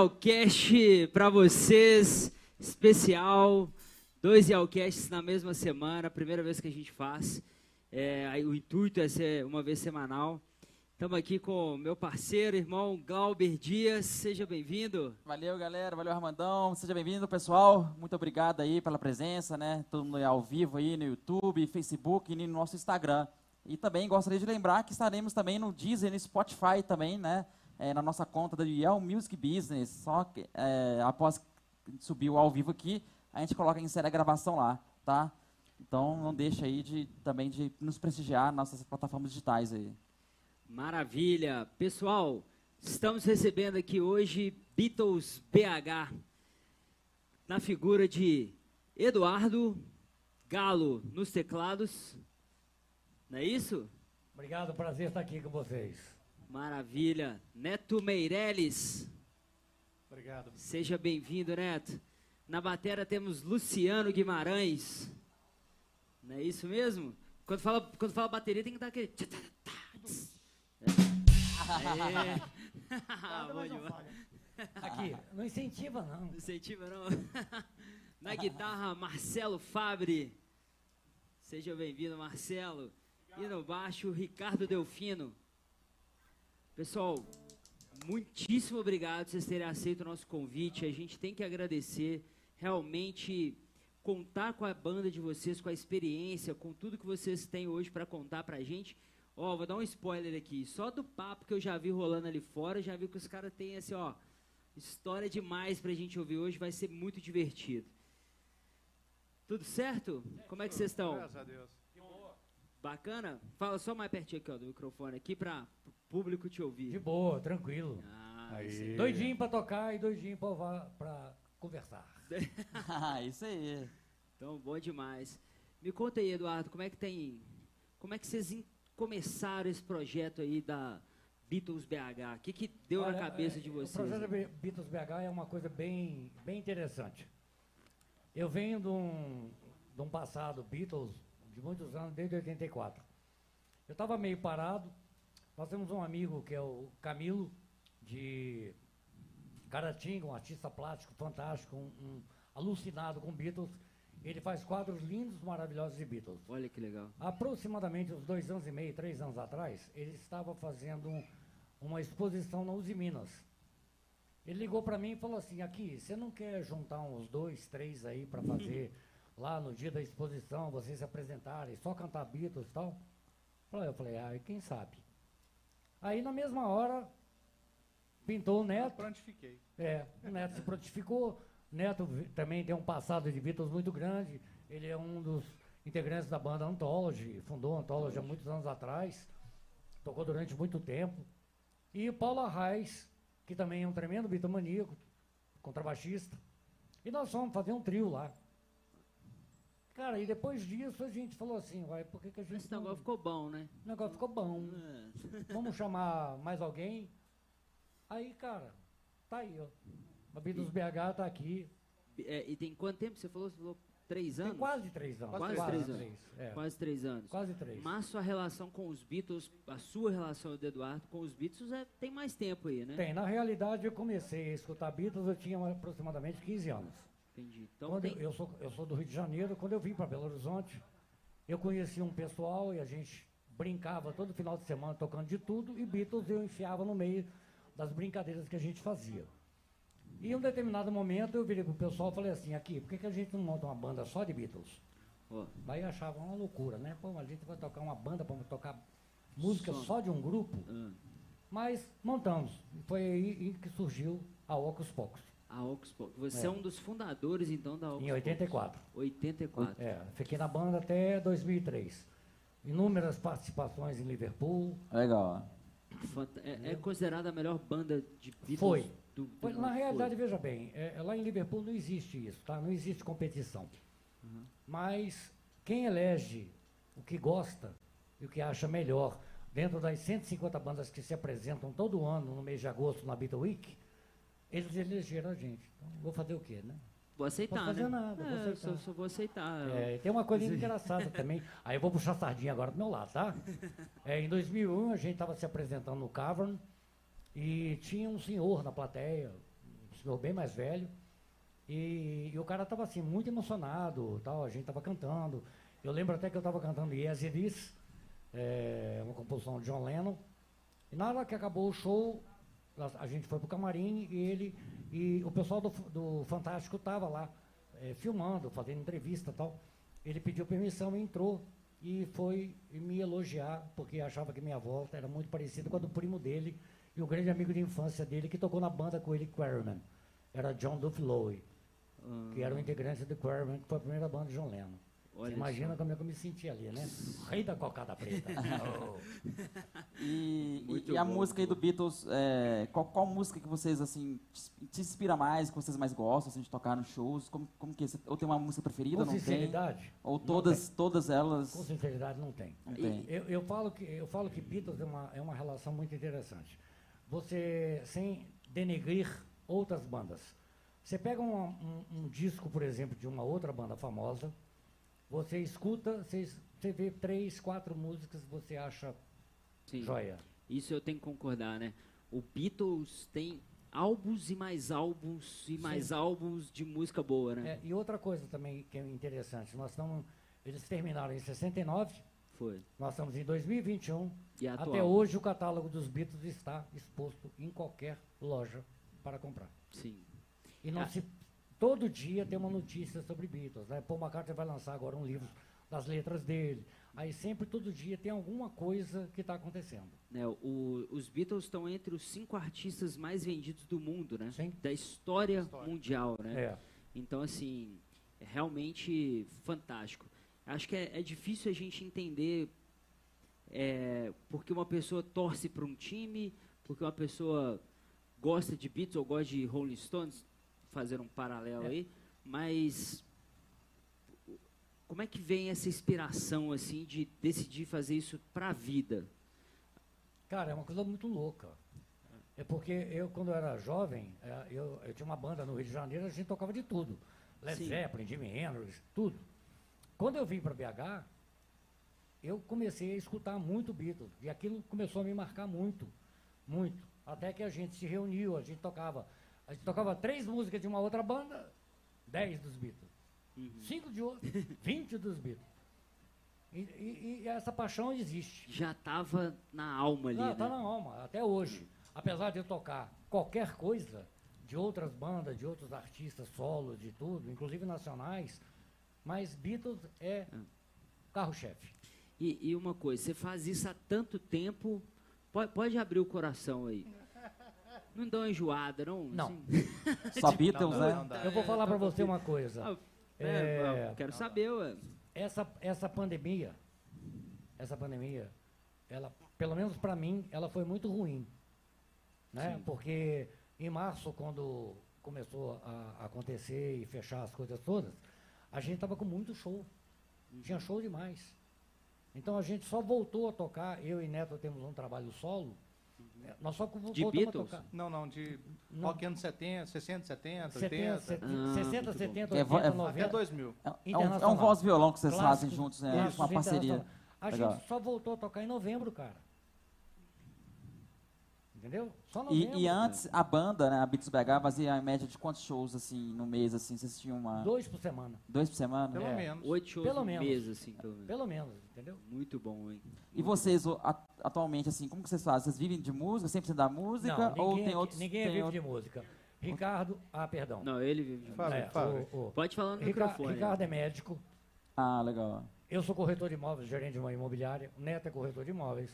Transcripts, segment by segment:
mais Yalcast pra vocês, especial, dois Yalcasts na mesma semana, primeira vez que a gente faz, É, o intuito é ser uma vez semanal. Estamos aqui com meu parceiro, irmão Glauber Dias, seja bem-vindo. Valeu, galera. Valeu, Armandão. Seja bem-vindo, pessoal. Muito obrigado aí pela presença, né? Todo mundo ao vivo aí no YouTube, Facebook e no nosso Instagram. E também gostaria de lembrar que estaremos também no Deezer no Spotify também, né? É, na nossa conta da Yell Music Business. Só que é, após subir o ao vivo aqui, a gente coloca em série a gravação lá, tá? Então não deixa aí de também de nos prestigiar nas nossas plataformas digitais aí. Maravilha. Pessoal, estamos recebendo aqui hoje Beatles BH, na figura de Eduardo Galo nos teclados. Não é isso? Obrigado, prazer estar aqui com vocês. Maravilha. Neto Meirelles, Obrigado. seja bem-vindo, Neto. Na bateria temos Luciano Guimarães. Não é isso mesmo? Quando fala, quando fala bateria tem que dar aquele. tchá, tchá. É. Demais. Aqui, não incentiva não. Não incentiva não. Na guitarra, Marcelo Fabre. Seja bem-vindo, Marcelo. E no baixo, Ricardo Delfino. Pessoal, muitíssimo obrigado por vocês terem aceito o nosso convite. A gente tem que agradecer. Realmente, contar com a banda de vocês, com a experiência, com tudo que vocês têm hoje para contar pra gente. Ó, vou dar um spoiler aqui. Só do papo que eu já vi rolando ali fora, já vi que os caras têm assim, ó, história demais pra gente ouvir hoje. Vai ser muito divertido. Tudo certo? Como é que vocês estão? Graças a Deus. Bacana? Fala só mais pertinho aqui, ó, do microfone aqui para público te De ouvir. boa, tranquilo. Ah, Aí. Doidinho pra tocar e doidinho pra, pra conversar. Ah, Isso aí. Então, bom demais. Me conta aí, Eduardo, como é que tem. Como é que vocês começaram esse projeto aí da Beatles BH? O que, que deu Olha, na cabeça é, de O vocês? projeto né? Be- Beatles BH é uma coisa bem, bem interessante. Eu venho de um, de um passado Beatles de muitos anos, desde 84. Eu estava meio parado. Nós temos um amigo que é o Camilo, de Caratinga, um artista plástico fantástico, um, um alucinado com Beatles. Ele faz quadros lindos, maravilhosos de Beatles. Olha que legal. Aproximadamente uns dois anos e meio, três anos atrás, ele estava fazendo um- uma exposição na Uzi Minas. Ele ligou para mim e falou assim: aqui, você não quer juntar uns dois, três aí para fazer lá no dia da exposição, vocês se apresentarem, só cantar Beatles e tal? Eu falei, ah, quem sabe? Aí na mesma hora pintou o Eu Neto. prontifiquei. É, o Neto se prontificou. Neto também tem um passado de Beatles muito grande. Ele é um dos integrantes da banda Anthology, fundou a Anthology há muitos anos atrás. Tocou durante muito tempo. E o Paulo Arraes, que também é um tremendo bitomaníaco, contrabaixista. E nós fomos fazer um trio lá. Cara, e depois disso a gente falou assim, vai, por que, que a gente. Esse não- negócio ficou bom, né? o negócio ficou bom. É. Vamos chamar mais alguém? Aí, cara, tá aí, ó. A Beatles BH tá aqui. É, e tem quanto tempo? Você falou, você falou três Tem anos? quase três anos. Quase três anos. é. Quase três anos. Quase três. Mas sua relação com os Beatles, a sua relação do Eduardo com os Beatles é, tem mais tempo aí, né? Tem, na realidade eu comecei a escutar Beatles, eu tinha aproximadamente 15 anos. Entendi. Então Quando tem, eu, eu sou, eu sou do Rio de Janeiro, quando eu vim para Belo Horizonte, eu conheci um pessoal e a gente brincava todo final de semana tocando de tudo e Beatles eu enfiava no meio das brincadeiras que a gente fazia. E em um determinado momento eu virei pro pessoal e falei assim, aqui, por que, que a gente não monta uma banda só de Beatles? ó, Daí achava uma loucura, né? Pô, a gente vai tocar uma banda para tocar música Som. só de um grupo. ah, Mas montamos. E foi aí que surgiu a Ocus Pocos. A Oxbox. Você é. É. um dos fundadores, então, da Oxbox. Em 84. 84. É, fiquei na banda até 2003. Inúmeras participações em Liverpool. Legal. Fanta- É, é considerada a melhor banda de Beatles Foi. do, do Foi, na realidade, veja bem, é, é, lá em Liverpool não existe isso, tá? Não existe competição. Mas quem elege o que gosta e o que acha melhor dentro das 150 bandas que se apresentam todo ano no mês de agosto na Beatle Week, eles elegeram a gente. Então, vou fazer o quê, né? Vou aceitar, Posso fazer né? nada, vou é, aceitar. Só, só vou aceitar. É, tem uma coisa engraçada também. Aí eu vou puxar a sardinha agora do meu lado, tá? É, em 2001 a gente estava se apresentando no Cavern e tinha um senhor na plateia, um senhor bem mais velho, e, e o cara estava assim muito emocionado, tal. A gente estava cantando. Eu lembro até que eu estava cantando Yes It Is, é, uma composição de John Lennon. E na hora que acabou o show, nós- a gente foi pro camarim e ele e o pessoal do, do Fantástico estava lá eh, filmando, fazendo entrevista e tal. Ele pediu permissão, entrou e foi me elogiar, porque achava que minha volta era muito parecida com a do primo dele e o grande amigo de infância dele que tocou na banda com ele, Quarryman. Era John Duff Lowe, Ah, que era o integrante do Quarryman, que foi a primeira banda de John Lennon. Olha Você imagina só. como é que eu me senti ali, né? Rei da cocada preta. Oh. E, e- e a bom, música aí do Beatles, é, qual, qual música que vocês, assim, te, inspira mais, que vocês mais gostam, assim, de tocar nos shows? Como, como que é? Ou tem uma música preferida, Com não tem? sinceridade, Ou não todas, todas elas... com sinceridade não tem. Não tem. Eu, eu falo que, eu falo que Beatles é uma, é uma relação muito interessante. Você, sem denegrir outras bandas, você pega um, um- um disco, por exemplo, de uma outra banda famosa, você escuta, você, você vê três, quatro músicas, você acha Sim. joia. Isso eu tenho que concordar, né? O Beatles tem álbuns e mais álbuns e mais álbuns de música boa, né? É, e outra coisa também que é interessante, nós estamos, eles terminaram em 69, Foi. nós estamos em 2021, E atual? até hoje o catálogo dos Beatles está exposto em qualquer loja para comprar. Sim. E não Ah. se, todo dia tem uma notícia sobre Beatles. Né? Paul McCartney vai lançar agora um livro das letras dele. Aí sempre, todo dia, tem alguma coisa que está acontecendo. Né, o- os Beatles estão entre os cinco artistas mais vendidos do mundo, né? Sim. Da história, História. mundial, né? É. Então, assim, é realmente fantástico. Acho que é, é difícil a gente entender é, porque uma pessoa torce para um time, porque uma pessoa gosta de Beatles ou gosta de Rolling Stones, fazer um paralelo É. aí, mas como é que vem essa inspiração, assim, de decidir fazer isso para a vida? Cara, é uma coisa muito louca. É porque eu, quando eu era jovem, é, eu, eu tinha uma banda no Rio de Janeiro, a gente tocava de tudo. Led Sim. Zeppelin, Jimi Hendrix, tudo. Quando eu vim para BH, eu comecei a escutar muito Beatles. E aquilo começou a me marcar muito, muito. Até que a gente se reuniu, a gente tocava. A gente tocava três músicas de uma outra banda, dez dos Beatles. Cinco de outra, vinte dos Beatles. E, e- e essa paixão existe. Já estava na alma ali, Não, né? tá na alma, até hoje. Apesar de eu tocar qualquer coisa de outras bandas, de outros artistas solos, de tudo, inclusive nacionais, mas Beatles é carro-chefe. E, e uma coisa, você faz isso há tanto tempo, pode, pode abrir o coração aí. Não dá uma enjoada, não? Não. Assim? Só Beatles, Não, né? não, dá. Eu vou falar para você uma coisa. Ah, é, É. eu quero saber, ué. Essa, essa pandemia, essa pandemia, ela, pelo menos para mim, ela foi muito ruim. Né? Sim. Porque em março, quando começou a acontecer e fechar as coisas todas, a gente estava com muito show. Tinha show demais. Então a gente só voltou a tocar, eu e Neto temos um trabalho solo, né? Nós só voltamos De a Beatles? tocar. Não, não, de Não. rock anos 70, 60, 70, 70, 80, 70, Ah, 60, muito bom. 70, É vo- 80, é- até 90. 2000. É, é um, é um Internacional. voz e violão que vocês fazem Clássicos, juntos, né? clássicos Uma parceria. A gente só voltou a tocar em novembro, cara. Entendeu? Só novembro. E, e antes, a banda, né, a Beats BH, fazia em média de quantos shows, assim, no mês, assim? Vocês tinham uma... Dois por semana. Dois por semana? Pelo É. menos. Oito shows Pelo no menos. mês, assim, pelo menos. Pelo menos, entendeu? Muito bom, hein? E vocês, o- a- atualmente, assim, como que vocês fazem? Vocês vivem de música, 100% da música? Não, ninguém, ou tem aqui- outros... ninguém tem vive outro- de música. Ricardo, ah, perdão. Não, ele vive de Fala. É, Fábio. o- o- Pode falar no Rica- microfone. Ricardo é médico, Ah, legal. eu sou corretor de imóveis, gerente de uma imobiliária, o Neto é corretor de imóveis,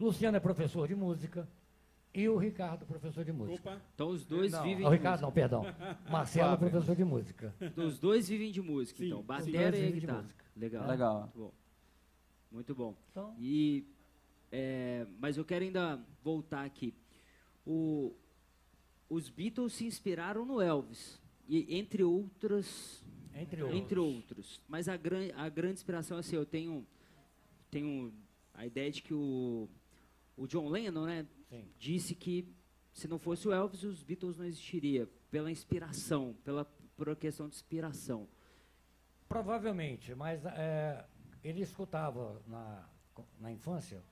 Luciano é professor de música, E o Ricardo, professor de música. Opa, Então os dois Não. vivem O de Ricardo, não, perdão. Marcelo, Fábio. professor de música. música. Os dois vivem de música, Sim, então. sim. Bateria Os dois e guitarra. Legal. Legal. Muito bom. Muito bom. Então, E, é, mas eu quero ainda voltar aqui. O- os Beatles se inspiraram no Elvis, e, entre outras, entre outros. entre outros. Mas a, gran, a grande inspiração, assim, eu tenho, tenho a ideia de que o, o John Lennon, né, Sim. disse que se não fosse o Elvis, os Beatles não existiria pela inspiração, pela por questão de inspiração. Provavelmente, mas é, ele escutava na, na infância,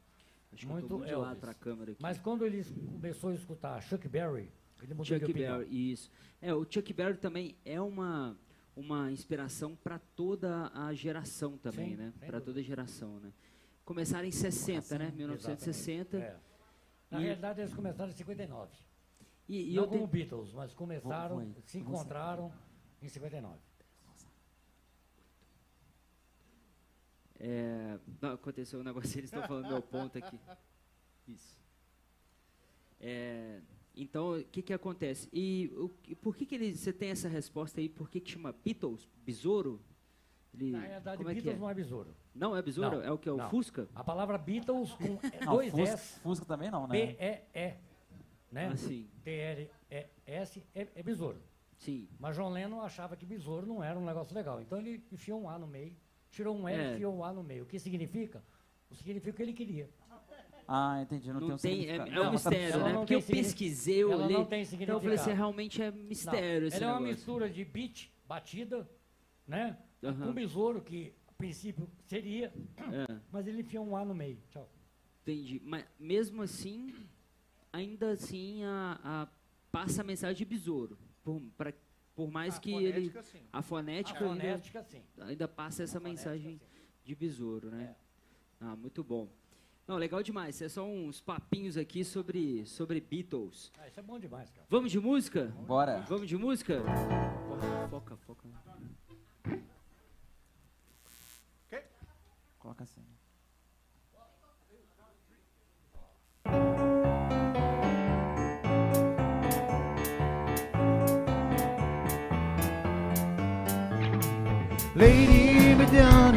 Acho Muito muito de Elvis. a câmera aqui. mas quando ele começou a escutar Chuck Berry, ele mudou de Chuck opinião. Berry, isso. É, o Chuck Berry também é uma, uma inspiração para toda a geração também, Sim, né? Para toda a geração, né? Começaram em 60, né? 1960. É. Na E- realidade, eles começaram em 59. E, e Não como tenho, Beatles, mas começaram, se encontraram em 59. é, não, aconteceu um negócio, eles estão falando meu ponto aqui. Isso. É, então, o que que acontece? E o, e por que que ele, você tem essa resposta aí? Por que que chama Beatles? Besouro? Ele, Na realidade, é Beatles é? não é besouro. Não é besouro? Não, é o que? É o não. Fusca? A palavra Beatles com Não, dois Fusca, S, Fusca também não, né? B-E-E, né? Ah, sim. T-R-E-S é, é besouro. Sim. Mas John Lennon achava que besouro não era um negócio legal. Então ele enfiou um A no meio, tirou um E É. e enfiou um A no meio. O que significa? O significa que ele queria. Ah, entendi. Não, Não, tem um tem, é, significado. é Não, um uma mistério, né? não Porque eu pesquisei, eu não tem Então eu falei assim, realmente é Não, mistério esse ela é uma negócio. mistura de beat, batida, né? Aham. Com besouro, que princípio seria, É, mas ele enfiou um A no meio. Tchau. entendi. Mas mesmo assim, ainda assim, a, a- passa a mensagem de besouro. Por, pra- por mais A que ele. fonética, sim. A A fonética ainda, fonética, sim. ainda passa essa A fonética, mensagem sim. de besouro, né? É. Ah, muito bom. Não, legal demais. É só uns papinhos aqui sobre, sobre Beatles. Ah, isso é bom demais, cara. Vamos de música? Bora. Vamos de música? Foca, foca. Coloca assim. Lady Madonna,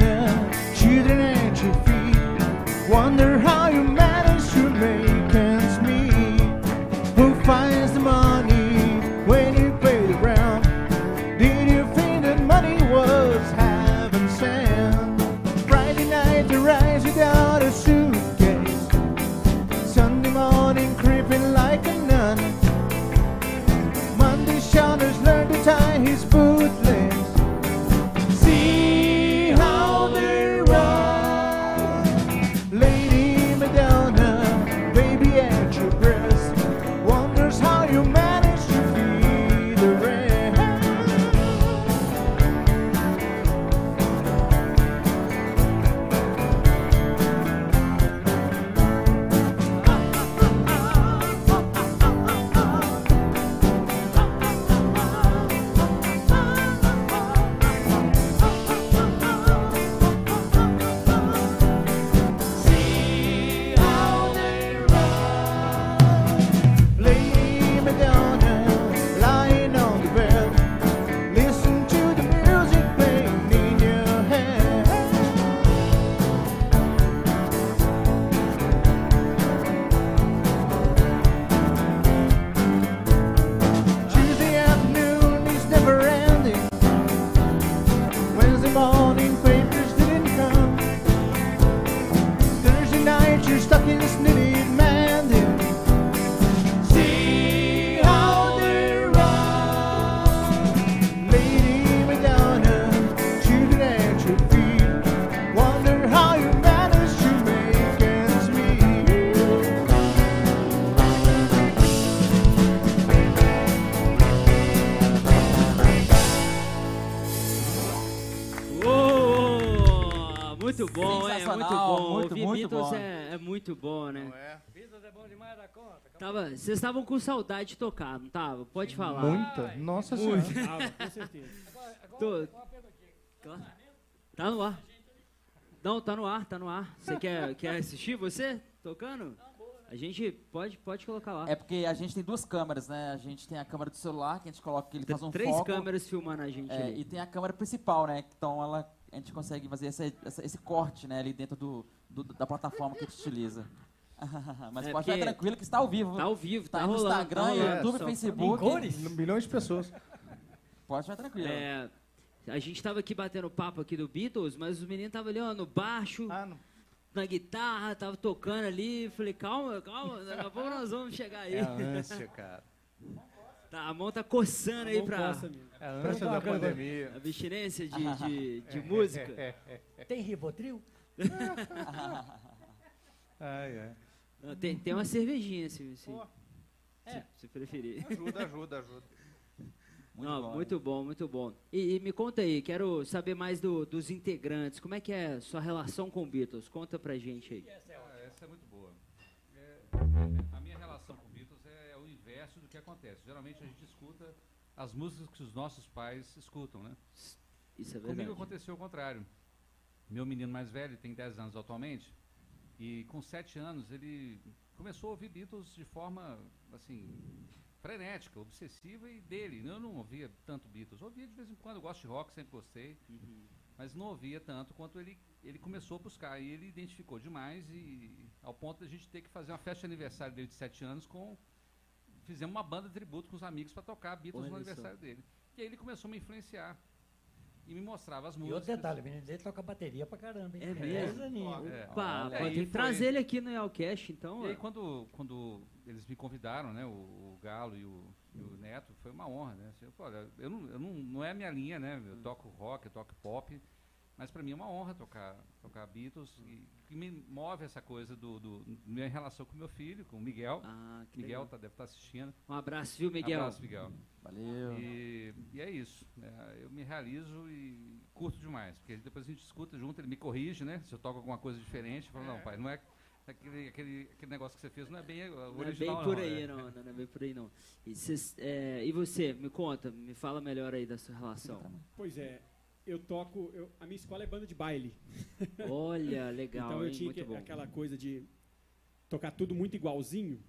muito bom, né? é? Beatles é bom demais da conta. Tava, vocês estavam com saudade de tocar, não tava? Pode falar. Muita. Nossa Muito. Senhora. ah, com certeza. Tô- Claro. Tá no ar. Não, tá no ar, tá no ar. Você quer, quer assistir você tocando? A gente pode, pode colocar lá. É porque a gente tem duas câmeras, né? A gente tem a câmera do celular, que a gente coloca que ele Tem faz um três foco. câmeras filmando a gente É, ali. e tem a câmera principal, né? Então ela, a gente consegue fazer essa- essa- esse corte, né? Ali dentro do, do- da plataforma que a gente utiliza. Mas É, pode ficar tranquilo que está ao vivo. Tá ao vivo, tá, Tá no rolando. Instagram, tá rolando, YouTube, Facebook. Em cores? Milhões de pessoas. Pode ficar tranquilo. É, a gente tava aqui batendo papo aqui do Beatles, mas os meninos estavam ali, ó, no baixo, Ah, na guitarra, tava tocando ali. Falei, calma, calma, daqui a pouco nós vamos chegar aí. É a ânsia, cara. Tá, a mão tá coçando aí pra É a ânsia da pandemia. abstinência de, de, de música. Tem Rivotril? Ai, ai. Não, Tem, tem uma cervejinha, se, se, Pô. se, se preferir. Ajuda, ajuda, ajuda. Muito Não, bom. muito bom, muito bom. E, e me conta aí, quero saber mais do- dos integrantes. Como é que é sua relação com o Beatles? Conta pra gente aí. Ah, essa é muito boa. É, a minha relação com Beatles é o inverso do que acontece. Geralmente a gente escuta as músicas que os nossos pais escutam, né? Isso é Comigo verdade. aconteceu o contrário. Meu menino mais velho tem 10 anos atualmente e com 7 anos ele começou a ouvir Beatles de forma assim frenética, obsessiva e dele. Eu não ouvia tanto Beatles. Ouvia de vez em quando, eu gosto de rock, sempre gostei, Uhum. mas não ouvia tanto quanto ele ele começou a buscar e ele identificou demais e ao ponto de a gente ter que fazer uma festa de aniversário dele de 7 anos com fizemos uma banda de tributo com os amigos para tocar Beatles Olha no só. aniversário dele. E aí ele começou a me influenciar e me mostrava as E músicas. outro detalhe, o menino dele toca bateria pra caramba, hein? É mesmo? aninhos. É. Opa, tem que foi- trazer ele aqui no Yelcast, então. E aí quando, quando eles me convidaram, né, o, o Galo e o, e o Neto, foi uma honra, né? Assim, eu, falei, olha, eu não, eu não, não é a minha linha, né? Eu toco rock, eu toco pop, mas para mim é uma honra tocar, tocar Beatles e que me move essa coisa do, do minha relação com meu filho, com o Miguel. Ah, que Miguel legal. tá, deve estar assistindo. Um abraço, viu, Miguel? Abraço, Miguel. Valeu. E, e é isso. né, eu me realizo e curto demais, porque depois a gente escuta junto, ele me corrige, né? Se eu toco alguma coisa diferente, eu falo, não, pai, não é aquele, aquele, aquele negócio que você fez, não é bem o Não é original. bem por não, aí, é. não, não, não é bem por aí, não. E, cês- é, e você, me conta, me fala melhor aí da sua relação. Pois é, eu toco. eu- a minha escola é banda de baile. Olha, legal, então eu hein? tinha que- bom. aquela coisa de tocar tudo muito igualzinho.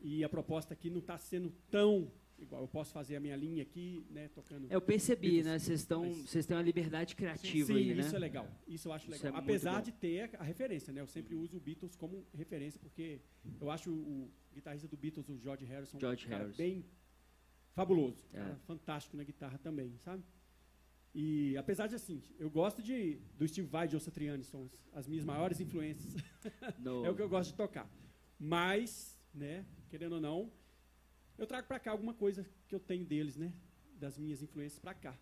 E a proposta aqui não está sendo tão igual. Eu posso fazer a minha linha aqui, né, tocando. Eu percebi, né? Vocês estão, vocês têm uma liberdade Sim, criativa sim, aí, né? isso é legal. Isso eu acho legal. é Apesar de ter a referência, né? Eu sempre uso o Beatles como referência, porque eu acho o guitarrista do Beatles, o George Harrison, George um Harrison. bem fabuloso. É. fantástico na guitarra também, sabe? E apesar de assim, eu gosto de do Steve Vai Joe Satriani, são as, as minhas maiores influências. É o que eu gosto de tocar. Mas, né, querendo ou não, eu trago pra cá alguma coisa que eu tenho deles, né? Das minhas influências pra cá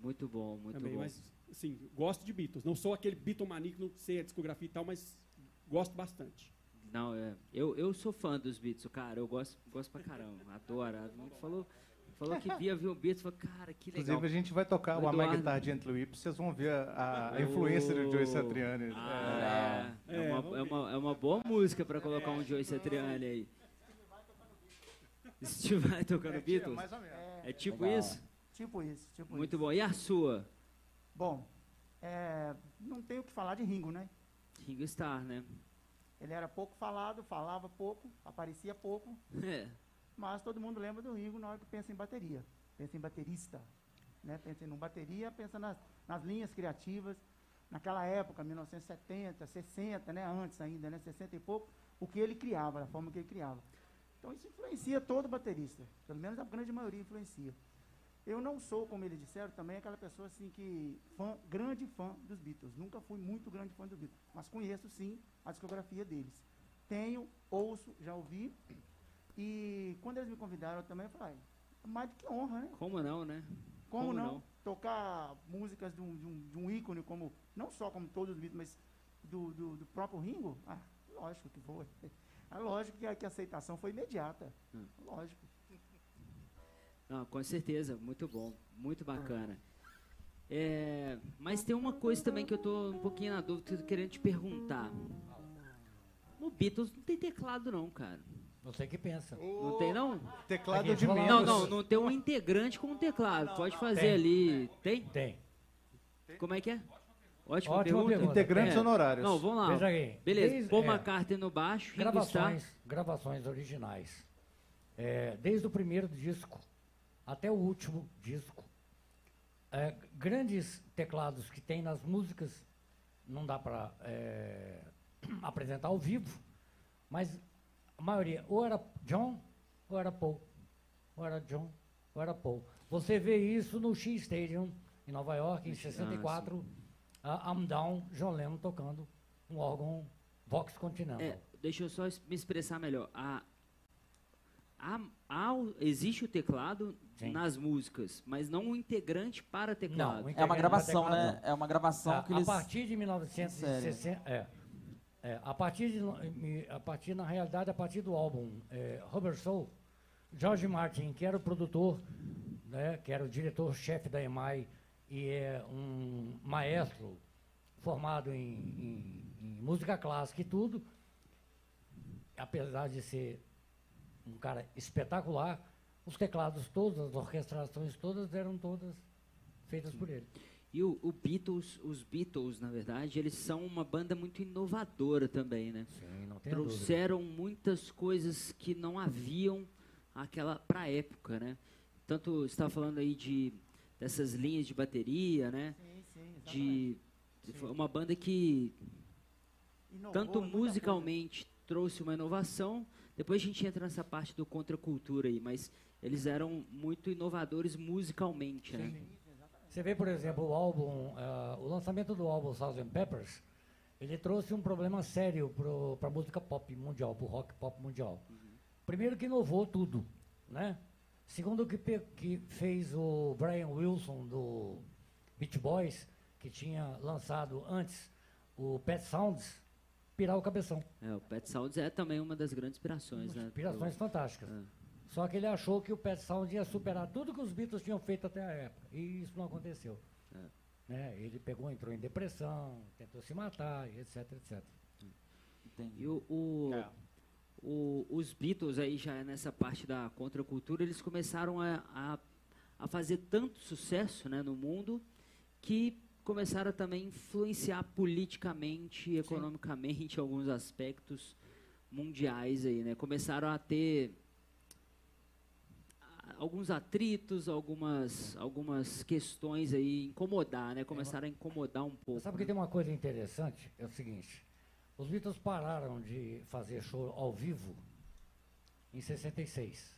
Muito bom, muito também. bom. Mas, assim, gosto de Beatles. Não sou aquele Beatlemaníaco, não sei a discografia e tal, mas gosto bastante. Não, é. Eu, eu sou fã dos Beatles, cara. Eu gosto, gosto pra caramba. Adoro. A gente falou, falou que via, viu o Beatles. Falou, cara, que legal. Inclusive, a gente vai tocar O Eduardo. Guitar Gently Whip, vocês vão ver a, a influência do Joey Satriani. Ah, é. É, É, uma, é, uma, é uma boa música pra colocar um Joey Satriani aí. Steve vai tocando Beatles? mais ou menos. É tipo Legal. isso? Tipo isso, tipo Muito isso. bom. E a sua? Bom, é, não tenho o que falar de Ringo, né? Ringo Starr, né? Ele era pouco falado, falava pouco, aparecia pouco, É. mas todo mundo lembra do Ringo na hora que pensa em bateria. Pensa em baterista. Né? Pensa em bateria, pensa nas, nas linhas criativas. Naquela época, 1970, 60, né? antes ainda, né? 60 e pouco, o que ele criava, a forma que ele criava. Então isso influencia todo baterista. Pelo menos a grande maioria influencia. Eu não sou, como eles disseram, também aquela pessoa assim que fã, grande fã dos Beatles. Nunca fui muito grande fã dos Beatles, mas conheço sim a discografia deles. Tenho, ouço, já ouvi. E quando eles me convidaram também, eu falei, "Ah, mais do que honra, né? Como não, né? Como, Como não? não? Tocar músicas de um, de, um, de um ícone como, não só como todos os Beatles, mas do, do, do próprio Ringo? Ah, lógico que foi. É lógico que a, que a aceitação foi imediata. Hum. Lógico. Não, com certeza, muito bom, muito bacana. É, mas tem uma coisa também que eu tô um pouquinho na dúvida, eu querendo te perguntar. No Beatles não tem teclado não, cara. Você que pensa. Não tem não? Teclado Aqui, de menos. Não, não, não tem um integrante com um teclado. Pode fazer Tem. ali. Tem? Tem. Como é que é? Ótima, Ótima pergunta. pergunta. Integrantes É. honorários. Não, vamos lá. Veja aí. Beleza, Desde- Paul é, McCartney no baixo, gravações, gravações originais. É, desde o primeiro disco até o último disco. É, grandes teclados que tem nas músicas não dá para apresentar ao vivo, mas a maioria ou era John ou era Paul. Ou era John ou era Paul. Você vê isso no Shea Stadium, em Nova York, em Ah, 64, a I'm Down, John Lennon tocando um órgão Vox Continental. É, deixa eu só me expressar melhor. A, a- há o- existe o teclado Sim. nas músicas, mas não um integrante para teclado. Não, o É uma integrante gravação, para né? teclado, É uma gravação A, que a eles... partir de 1960, é, é, a partir de, a partir na realidade a partir do álbum é, Rubber Soul, George Martin, que era o produtor, né, que era o diretor-chefe da EMI e é um maestro formado em, em- em música clássica e tudo, apesar de ser um cara espetacular, os teclados todos, as orquestrações todas eram todas feitas por ele. E o, o Beatles, os Beatles, na verdade, eles são uma banda muito inovadora também, né? Sim, não tem dúvida. Trouxeram muitas coisas que não haviam aquela para época, né? Tanto você estava falando aí de dessas linhas de bateria, né? Sim, sim. De, foi uma banda que Inovou tanto musicalmente trouxe uma inovação. Depois a gente entra nessa parte do contracultura aí, mas eles eram muito inovadores musicalmente, né? Você vê, por exemplo, o álbum, ah, o lançamento do álbum Sgt. Peppers, ele trouxe um problema sério para a música pop mundial, para o rock pop mundial. Primeiro que inovou tudo, né? Segundo que, que fez o Brian Wilson do Beach Boys, que tinha lançado antes o Pet Sounds, pirar o cabeção. É, o Pet Sounds é também uma das grandes inspirações, né? Inspirações fantásticas. É. Só que ele achou que o Pet Sound ia superar tudo que os Beatles tinham feito até a época. E isso não aconteceu. É. Né? Ele pegou, entrou em depressão, tentou se matar, etc, etc. Entendi. E o, o- É. o- os Beatles aí já nessa parte da contracultura, eles começaram a, a, a fazer tanto sucesso né, no mundo que começaram a também influenciar politicamente economicamente alguns aspectos mundiais aí, né? Começaram a ter alguns atritos, algumas algumas questões aí incomodar, né? Começaram a incomodar um pouco. Sabe que tem uma coisa interessante? É o seguinte: os Beatles pararam de fazer show ao vivo em 66.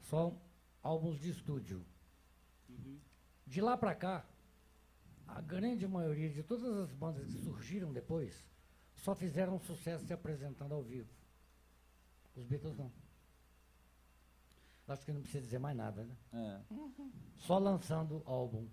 Só álbuns de estúdio. De lá pra cá, a grande maioria de todas as bandas que surgiram depois só fizeram sucesso se apresentando ao vivo. Os Beatles não. Acho que não precisa dizer mais nada, né? É. Só lançando álbum,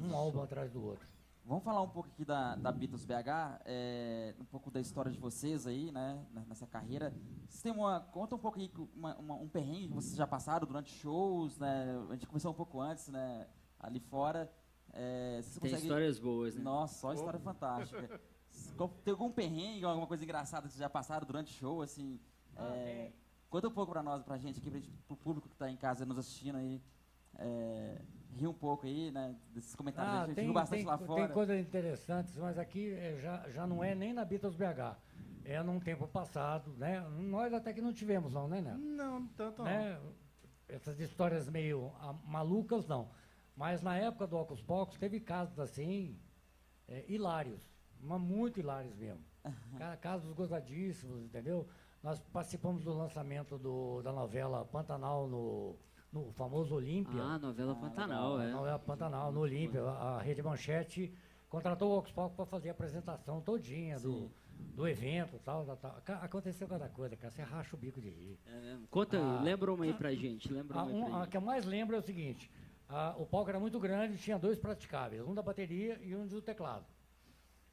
um álbum atrás do outro. Vamos falar um pouco aqui da, da Beatles BH, é, um pouco da história de vocês aí, né, nessa carreira. Vocês têm uma, conta um pouco aí, uma- uma- um perrengue que vocês já passaram durante shows, né, a gente começou um pouco antes, né, ali fora. É, Tem conseguem- histórias boas, né? Nossa, só história fantástica. Qual- Tem algum perrengue, alguma coisa engraçada que vocês já passaram durante o show, assim? é, conta um pouco pra nós, pra gente aqui, pra gente, pro público que tá em casa nos assistindo aí. É, rir um pouco aí, né, desses comentários. a gente viu bastante tem, lá tem fora. coisas interessantes, mas aqui é, já, já não é nem na Beatles BH. É num tempo passado, né? Nós até que não tivemos, não, né, Neto? Não, tanto não. né? Essas histórias meio ah, malucas, não. Mas na época do Ocus Pocos teve casos assim, é, hilários, mas muito hilários mesmo. Ca- Casos gozadíssimos, entendeu? Nós participamos do lançamento do- da novela Pantanal no, no famoso Olímpia. Ah, novela Pantanal, é. Não é a Pantanal, no Olímpia, a, a Rede Manchete contratou o Oxpoc para fazer a apresentação todinha do, do evento tal, tal, tal. Aconteceu cada coisa, cara. Você racha o bico de rir. É. Conta aí, Ah. lembra uma aí pra gente, lembra A, uma aí um- pra a que eu mais lembro é o seguinte: a- o palco era muito grande, tinha dois praticáveis, um da bateria e um do teclado.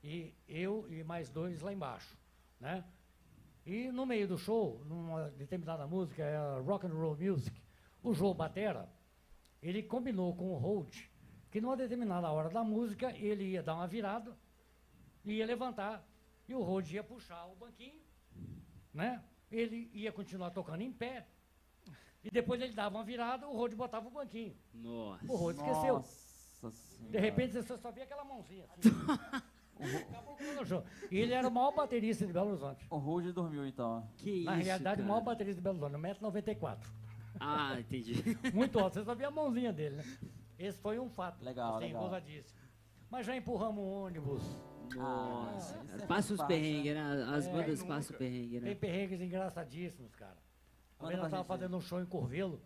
E eu e mais dois lá embaixo, né? E no meio do show, numa determinada música, é rock and roll music, o Joe Batera, ele combinou com o Hold que numa determinada hora da música ele ia dar uma virada, ia levantar e o Hold ia puxar o banquinho, né? Ele ia continuar tocando em pé e depois ele dava uma virada, o Rod botava o banquinho. Nossa. O Rod esqueceu. Nossa. senhora. De repente você só via aquela mãozinha assim. Acabou o show. E ele era o maior baterista de Belo Horizonte. O Ruge dormiu então. Que Na isso, realidade, o cara. maior baterista de Belo Horizonte, 1,94m. Ah, entendi. Muito alto, você só via a mãozinha dele, né? Esse foi um fato. Legal, assim, legal. gozadíssimo. Mas já empurramos um ônibus. Nossa, cara. é passa os perrengues, né? As É, bandas passam perrengue, Tem né? perrengues engraçadíssimos, cara. Pra nós tava gente aí. fazendo um show em Curvelo.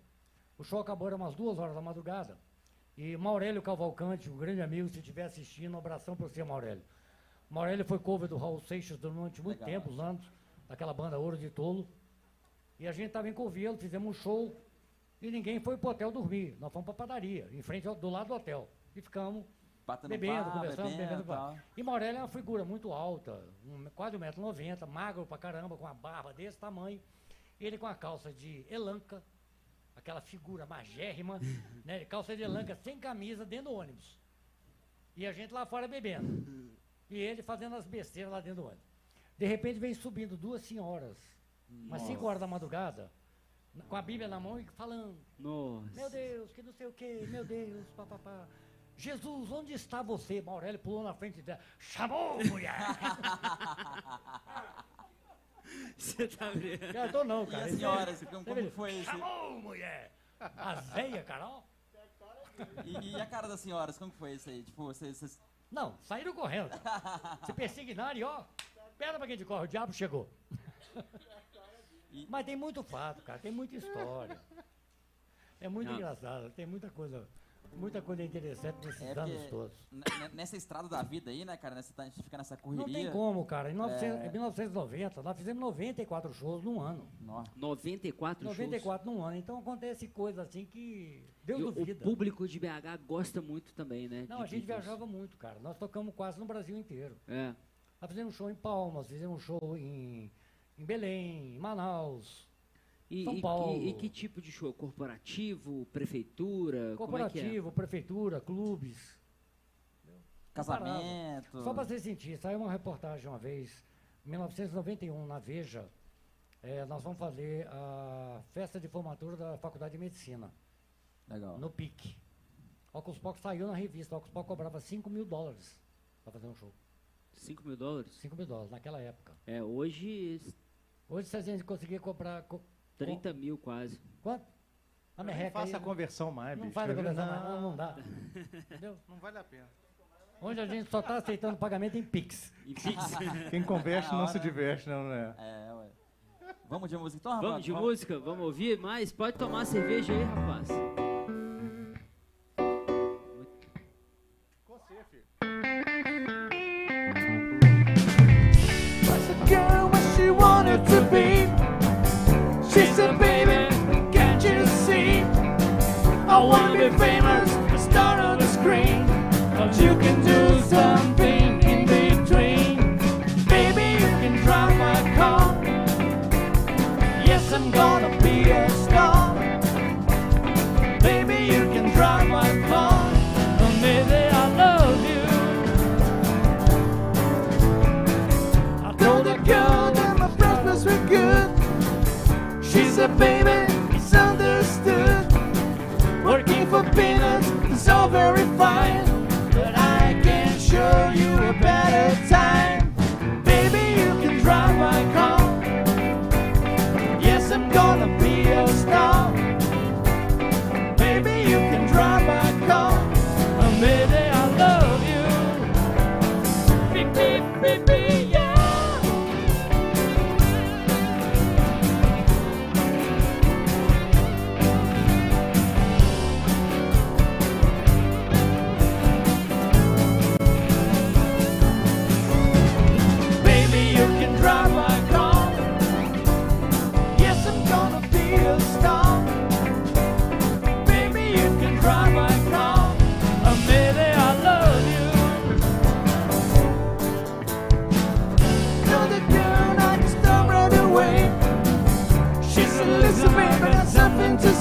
O show acabou era umas duas horas da madrugada. E Maurélio Cavalcante, um grande amigo, se estiver assistindo, um abração para você, Maurélio. Maurélio foi cover do Raul Seixas durante muito Legal. tempo, os anos, daquela banda Ouro de Tolo. E a gente estava em Curvelo, fizemos um show e ninguém foi pro hotel dormir. Nós fomos pra padaria, em frente ao, do lado do hotel. E ficamos Batendo bebendo, conversando, bebendo bebendo. e. E Maurélio é uma figura muito alta, um, quase 1,90m, magro pra caramba, com uma barba desse tamanho. Ele com a calça de elanca, aquela figura magérrima, né? Calça de elanca sem camisa dentro do ônibus. E a gente lá fora bebendo. E ele fazendo as besteiras lá dentro do ônibus. De repente vem subindo duas senhoras, umas 5 horas da madrugada, com a Bíblia na mão e falando. Meu Nossa. Deus, que não sei o que, meu Deus, papapá. Jesus, onde está você? Maurélio pulou na frente dela. Chamou, mulher! Você tá brincando? Eu tô não, E cara. as Isso senhoras, como, como foi esse? Chamou, mulher! As veias, Carol? E, e a cara das senhoras, como foi isso aí? Tipo, vocês. vocês- Não, saíram correndo. Se persignaram e ó, pera pra quem te corre, o diabo chegou. Mas tem muito fato, cara, tem muita história. É muito Não. engraçado, tem muita coisa, muita coisa interessante nesses É anos todos. nessa estrada da vida aí, né, cara? Nessa, a gente fica nessa Não correria. tem como, cara. Em 900 É. em 1990, nós fizemos 94 shows num ano. Nó. 94 shows. 94 num ano. Então acontece coisa assim que Deus E o, o duvida. público de BH gosta muito também, né? Não, a gente Beatles. viajava muito, cara. Nós tocamos quase no Brasil inteiro. É. Nós fizemos show em Palmas, fizemos show em, em Belém, em Manaus, E, São Paulo. e- e que tipo de show? Corporativo? Prefeitura? Como é que é? corporativo, prefeitura, clubes. Casamento. Só para você sentir, saiu uma reportagem uma vez, em 1991, na Veja, eh, nós vamos fazer a festa de formatura da Faculdade de Medicina, Legal. no PIC. Ocus Pocos saiu na revista, Ocus Pocos cobrava 5 mil dólares para fazer um show. 5 mil dólares? 5 mil dólares, naquela época. É, hoje Hoje, se a gente conseguir cobrar... co- 30 mil quase. Quanto? A merreca faça aí, a conversão mais, Não bicho. faz a conversão, não, mais, não, não dá. Entendeu? Não vale a pena. Hoje a gente só está aceitando pagamento em Pix. E Pix. Quem converte Na não se diverte, não, né? É, ué. Vamos de música então, rapaz? Vamos de música? Vamos ouvir mais? Pode tomar cerveja aí, rapaz.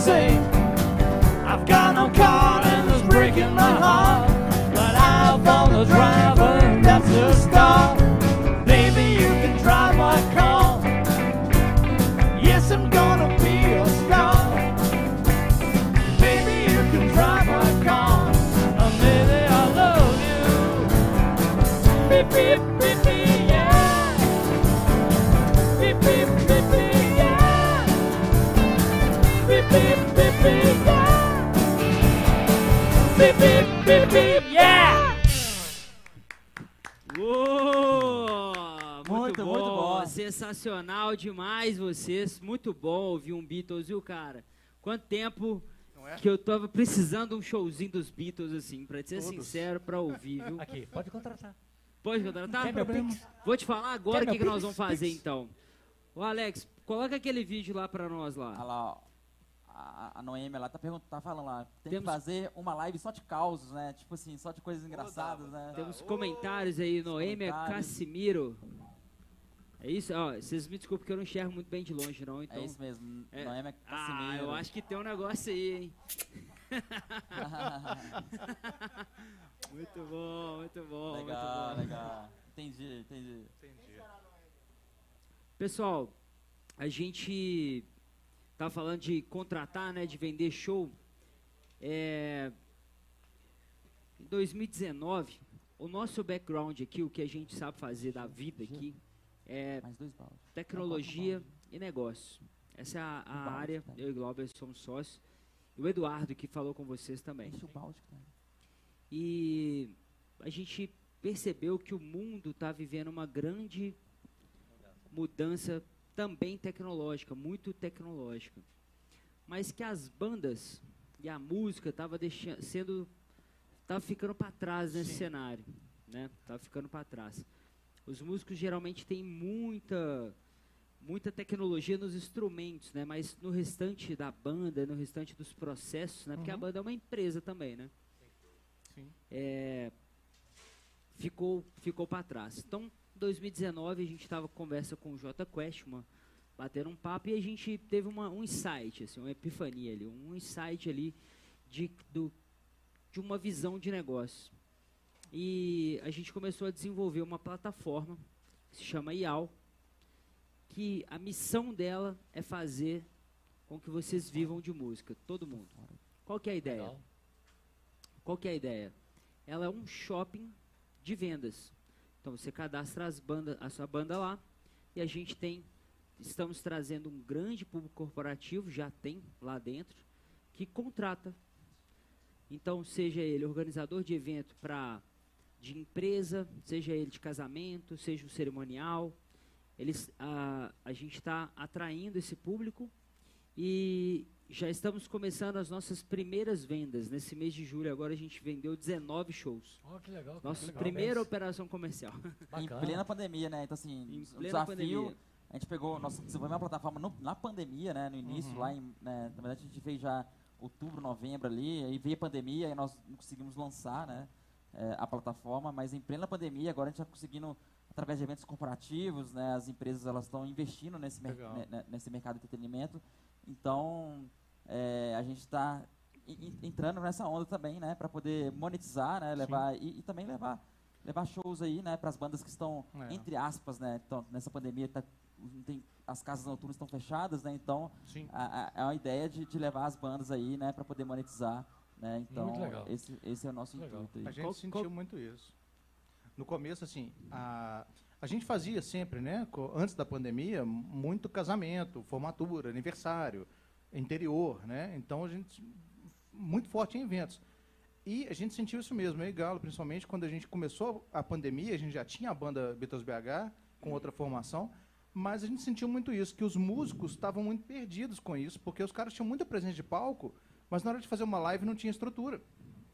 Say. I've got no car and it's breaking my heart. But I found a driver, that's the star. Sensacional demais vocês. Muito bom ouvir um Beatles, viu, cara? Quanto tempo Não é? que eu tava precisando de um showzinho dos Beatles, assim, pra ser Todos. sincero, pra ouvir, viu? Aqui, pode contratar. Pode contratar? Meu Pix? Vou te falar agora o que, que nós vamos fazer, Pix. então. Ô, Alex, coloca aquele vídeo lá pra nós Olha lá. lá, ó. A, a Noêmia lá tá, perguntando, tá falando lá. Tem Temos- que fazer uma live só de causos, né? Tipo assim, só de coisas engraçadas, né? Temos comentários aí, Noêmia comentários. Cassimiro. É isso? Ó, vocês me desculpem que eu não enxergo muito bem de longe, não, então... É isso mesmo. É. Noêmia Ah, Cassimiro. eu acho que tem um negócio aí, hein? muito bom, muito bom, legal, muito bom. legal. Entendi, entendi. Pessoal, a gente tá falando de contratar, né, de vender show. É, em 2019, o nosso background aqui, o que a gente sabe fazer da vida aqui, é Mais dois baldes. tecnologia e negócio. Essa é a, a balde, área, tá. eu e Glauber somos sócios. E o Eduardo, que falou com vocês também. Enche o balde tá. E a gente percebeu que o mundo está vivendo uma grande mudança também tecnológica, muito tecnológica. Mas que as bandas e a música estava sendo tava ficando para trás nesse cenário, né? Tava ficando para trás. Os músicos geralmente têm muita muita tecnologia nos instrumentos, né? Mas no restante da banda, no restante dos processos, né? Porque a banda é uma empresa também, né? Sim. É, ficou ficou para trás. Então, em 2019 a gente estava conversa com o J Quest, uma batendo um papo e a gente teve uma, um insight, assim, uma epifania ali, um insight ali de, do, de uma visão de negócio. E a gente começou a desenvolver uma plataforma que se chama IAL, que a missão dela é fazer com que vocês vivam de música, todo mundo. Qual que é a ideia? Legal. Qual que é a ideia? Ela é um shopping de vendas. Então você cadastra as banda, a sua banda lá e a gente tem, estamos trazendo um grande público corporativo, já tem lá dentro, que contrata. Então seja ele organizador de evento para de empresa, seja ele de casamento, seja um cerimonial, eles, a, a gente está atraindo esse público e já estamos começando as nossas primeiras vendas. Nesse mês de julho, agora a gente vendeu 19 shows. Ó, que legal. Nossa legal. primeira operação comercial. Em plena pandemia, né? Então, assim, Em o plena desafio, pandemia. a gente pegou, nós desenvolvemos uma plataforma no- na pandemia, né? No início, lá em, né, na verdade, a gente fez já outubro, novembro ali, aí veio a pandemia e nós não conseguimos lançar, né? É, a plataforma, mas em plena pandemia, agora a gente está conseguindo, através de eventos corporativos, né? As empresas, elas estão investindo nesse, mer- né, nesse mercado de entretenimento, então, é, a gente está entrando nessa onda também, né? Para poder monetizar, né? Levar, e, e também levar levar shows aí, né, para as bandas que estão É. entre aspas, né, então, nessa pandemia tá, tem, as casas noturnas estão fechadas, né, então a, a, é uma ideia de, de levar as bandas aí, né, para poder monetizar, né, então Muito legal. esse esse é o nosso Legal. intuito A aí. gente Qual- sentiu qual- muito isso. No começo, assim, a, a gente fazia sempre, né, antes da pandemia, muito casamento, formatura, aniversário, interior, né? Então a gente muito forte em eventos. E a gente sentiu isso mesmo, eu e Galo, principalmente quando a gente começou a pandemia, a gente já tinha a banda Beatles BH com outra formação, mas a gente sentiu muito isso, que os músicos estavam muito perdidos com isso, porque os caras tinham muita presença de palco, mas na hora de fazer uma live não tinha estrutura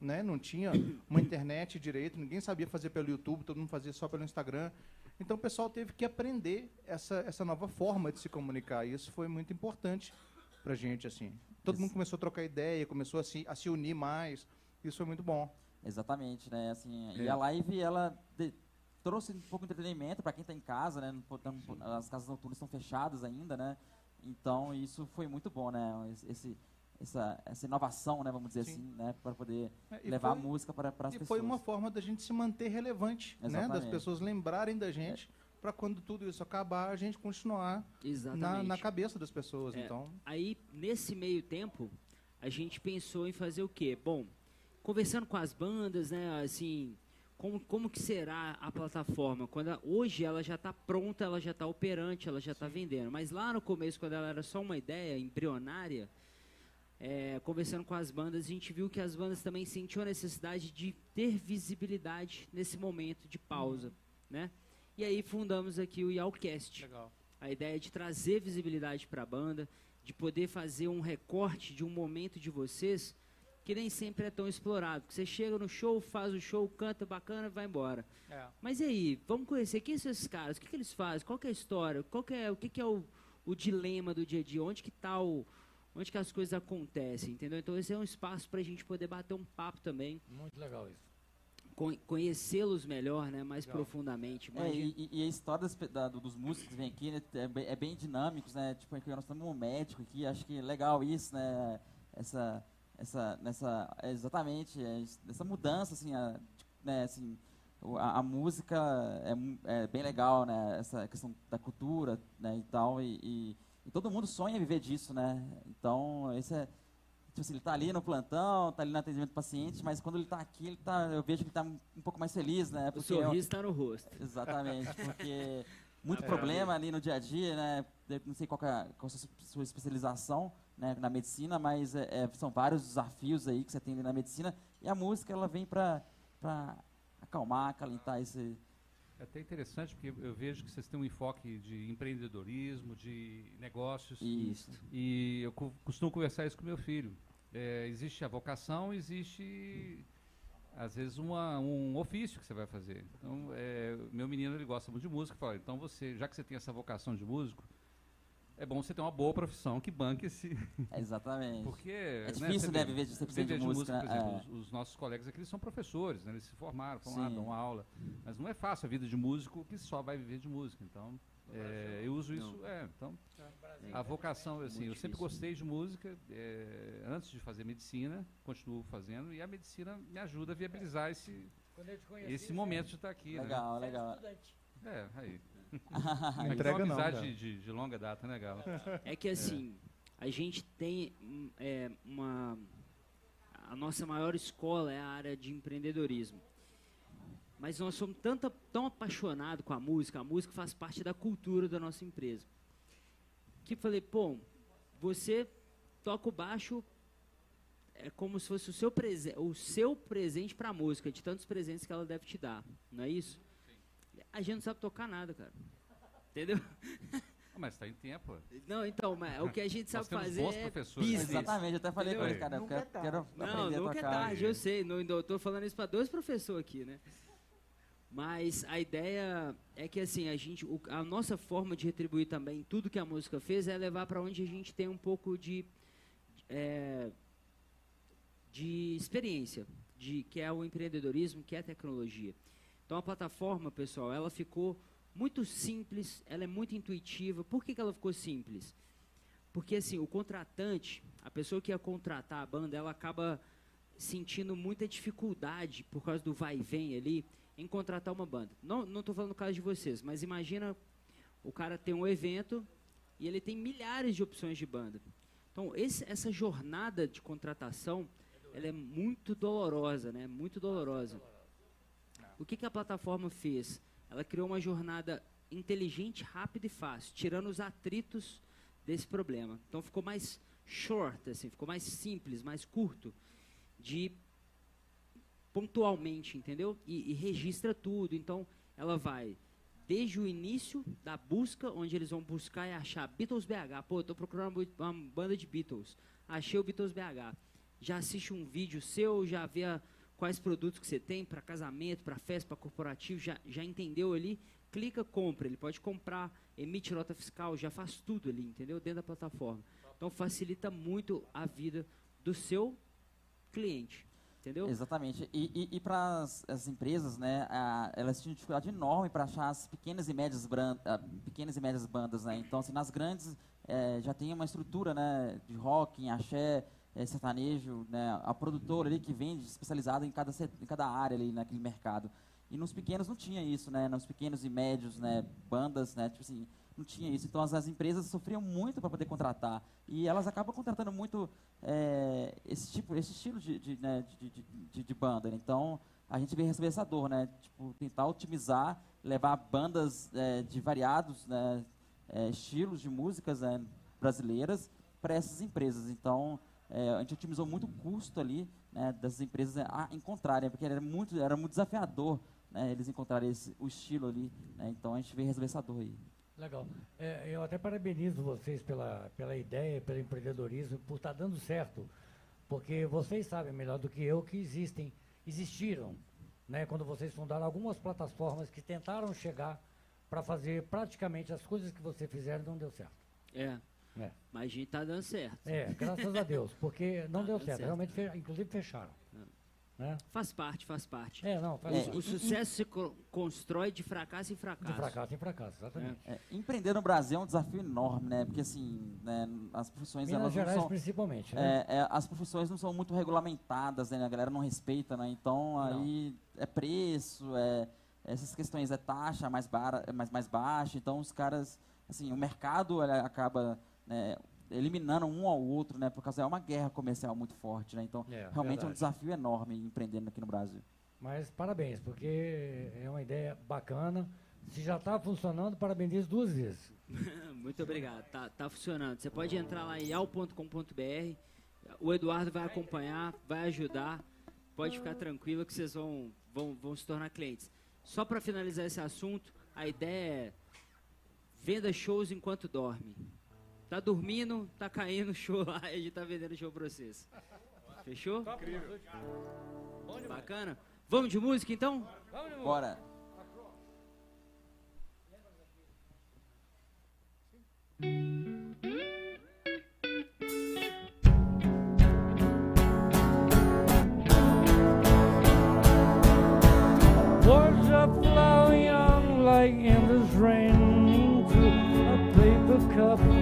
né? Não tinha uma internet direito, ninguém sabia fazer pelo YouTube, todo mundo fazia só pelo Instagram. Então o pessoal teve que aprender essa, essa nova forma de se comunicar. E isso foi muito importante pra gente, assim. Todo Isso. mundo começou a trocar ideia, começou a se, a se unir mais. Isso foi muito bom. Exatamente, né? Assim, E É. a live, ela de- trouxe um pouco de entretenimento para quem está em casa, né? As casas noturnas estão fechadas ainda, né? Então, isso foi muito bom, né? Esse, essa, essa inovação, né? Vamos dizer Sim. assim, né? Para poder É, e levar foi- a música para as E pessoas. foi uma forma da gente se manter relevante, né? Das pessoas lembrarem da gente, para quando tudo isso acabar, a gente continuar na, Exatamente. na cabeça das pessoas. É. Então, Aí, nesse meio tempo, a gente pensou em fazer o quê? Bom, conversando com as bandas, né, assim, como, como que será a plataforma? Quando a- hoje ela já está pronta, ela já está operante, ela já está vendendo. Mas lá no começo, quando ela era só uma ideia embrionária, é, conversando com as bandas, a gente viu que as bandas também sentiam a necessidade de ter visibilidade nesse momento de pausa, né? E aí fundamos aqui o Yalcast. Legal. A ideia é de trazer visibilidade para a banda, de poder fazer um recorte de um momento de vocês que nem sempre é tão explorado. Você chega no show, faz o show, canta bacana e vai embora. É. Mas e aí, vamos conhecer quem são esses caras, o que, que eles fazem, qual é a história, qual é, o que, que é o, o dilema do dia a dia, onde que tá o, onde que as coisas acontecem, entendeu? Então esse é um espaço para a gente poder bater um papo também, Muito legal isso. con- conhecê-los melhor, né, mais Legal. profundamente. É, e, e- a história das da- do- dos músicos que vem aqui né, é, bem, é bem dinâmicos, né? Tipo, aqui nós temos um médico aqui, acho que é legal isso, né? Essa, essa, nessa, é exatamente, é, es- essa mudança, assim, a, né, assim, a, a música é, é bem legal, né? Essa questão da cultura, né? E tal, e, e- e todo mundo sonha viver disso, né? Então, esse é, tipo assim, ele tá ali no plantão, tá ali no atendimento do paciente, mas quando ele tá aqui, ele tá, eu vejo que ele tá um, pouco mais feliz, né? o Porque é um- sorriso está no rosto. Exatamente, porque muito É, problema ali no dia a dia, né? Eu Não sei qual, é, qual a sua especialização né, na medicina, mas é, é, são vários desafios aí que você tem ali na medicina e a música ela vem para acalmar, acalentar esse. É até interessante porque eu vejo que vocês têm um enfoque de empreendedorismo, de negócios. Isso. E eu co- costumo conversar isso com meu filho. É, existe a vocação, existe às vezes uma, um ofício que você vai fazer. Então, é, meu menino ele gosta muito de música, fala, então você, já que você tem essa vocação de músico, é bom você ter uma boa profissão que banque esse, É, exatamente. porque é você difícil, né, viver de, você precisa viver de música. por né? exemplo, É. os, os nossos colegas aqui eles são professores, né, eles se formaram, foram lá, Sim. dão aula, mas não é fácil a vida de músico que só vai viver de música. Então, é, eu uso isso, é, então a vocação, assim, eu sempre gostei de música, é, antes de fazer medicina, continuo fazendo, e a medicina me ajuda a viabilizar esse, Quando eu te conheci, esse momento de estar aqui, Legal, legal. Né? É, aí. Não entrega é uma não, amizade cara. de, de- de longa data, né, Galo? É que assim, a gente tem hum, é, uma. A nossa maior escola é a área de empreendedorismo. Mas nós somos tanto, tão apaixonados com a música, a música faz parte da cultura da nossa empresa. Que falei, pô, você toca o baixo é como se fosse o seu, prese o seu presente para a música, de tantos presentes que ela deve te dar, não é isso? A gente não sabe tocar nada, cara. Entendeu? Ah, mas está em tempo. Não, então, mas o que a gente sabe fazer bons é professores. business. Exatamente, eu até falei com ele, cara. Eu Nunca quero, é quero Não, aprender a nunca é tocar. tarde, eu sei. Não, eu tô falando isso para dois professores aqui, né? Mas a ideia é que assim, a gente, o- a nossa forma de retribuir também tudo que a música fez é levar para onde a gente tem um pouco de é, de experiência, de que é o empreendedorismo, que é a tecnologia. Então a plataforma, pessoal, ela ficou muito simples, ela é muito intuitiva. Por que, que ela ficou simples? Porque assim, o contratante, a pessoa que ia contratar a banda, ela acaba sentindo muita dificuldade por causa do vai e vem ali em contratar uma banda. Não não estou falando no caso de vocês, mas imagina o cara tem um evento e ele tem milhares de opções de banda. Então esse- essa jornada de contratação ela é muito dolorosa, né? Muito dolorosa. O que, que a plataforma fez? Ela criou uma jornada inteligente, rápida e fácil, tirando os atritos desse problema. Então ficou mais short, assim, ficou mais simples, mais curto, de pontualmente, entendeu? E, e registra tudo. Então ela vai desde o início da busca, onde eles vão buscar e achar Beatles BH. Pô, tô procurando uma uma banda de Beatles. Achei o Beatles BH. Já assiste um vídeo seu, já vê a- quais produtos que você tem para casamento, para festa, para corporativo, já, já entendeu ali, clica, compra. Ele pode comprar, emite nota fiscal, já faz tudo ali, entendeu? Dentro da plataforma. Então facilita muito a vida do seu cliente, entendeu? Exatamente. E, e, para as empresas, né, a- elas tinham dificuldade enorme para achar as pequenas e médias, bran- ah, pequenas e médias bandas, né? Então, assim, nas grandes eh, já tem uma estrutura, né, de rock, em axé, eh, sertanejo, né, a produtora ali que vende especializada em cada em cada área ali naquele mercado. E nos pequenos não tinha isso, né? Nos pequenos e médios, né, bandas, né, tipo assim, não tinha isso. Então as, as empresas sofriam muito para poder contratar e elas acabam contratando muito é, esse tipo, esse estilo de, de, né, de, de- de banda. né? Então a gente vem receber essa dor, né? Tipo, tentar otimizar, levar bandas é, de variados né, é, estilos de músicas né, brasileiras para essas empresas. Então, é, a gente otimizou muito o custo ali né, dessas empresas a encontrarem, porque era muito, era muito desafiador né, eles encontrarem esse, o estilo ali. Né, então, a gente veio resolver essa dor aí. Legal. É, eu até parabenizo vocês pela, pela ideia, pelo empreendedorismo, por estar dando certo. Porque vocês sabem melhor do que eu que existem, existiram, né, quando vocês fundaram algumas plataformas que tentaram chegar para fazer praticamente as coisas que vocês fizeram não deu certo. É. É. Mas a gente tá dando certo. É, graças a Deus, porque não Tá deu certo. certo. Realmente, fe- inclusive fecharam. Né? Faz parte, faz parte. É, não, faz É. O sucesso se co- constrói de fracasso em fracasso. De fracasso em fracasso, exatamente. É, empreender no Brasil é um desafio enorme, né? Porque assim, né, as profissões Minas elas não Gerais, são, principalmente, né? é, é, as profissões não são muito regulamentadas, né? A galera não respeita, né? Então aí é preço, é essas questões é taxa mais bara, é mais mais baixa. Então os caras, assim, o mercado ele acaba né, eliminando um ao outro, né? Por causa é uma guerra comercial muito forte, né? Então É, realmente é um verdade. desafio enorme empreendendo aqui no Brasil. Mas parabéns, porque é uma ideia bacana. Se já está funcionando, parabenizo duas vezes. Muito obrigado. Tá, tá funcionando. Você pode entrar lá em al.com.br. O Eduardo vai acompanhar, vai ajudar. Pode ficar tranquilo que vocês vão, vão, vão se tornar clientes. Só para finalizar esse assunto, a ideia é venda shows enquanto dorme. Tá dormindo, tá caindo show lá e a gente tá vendendo show pra vocês. Fechou? Bacana. Vamos de música então? Bora. Words are flowing on like endless rain into a paper cup.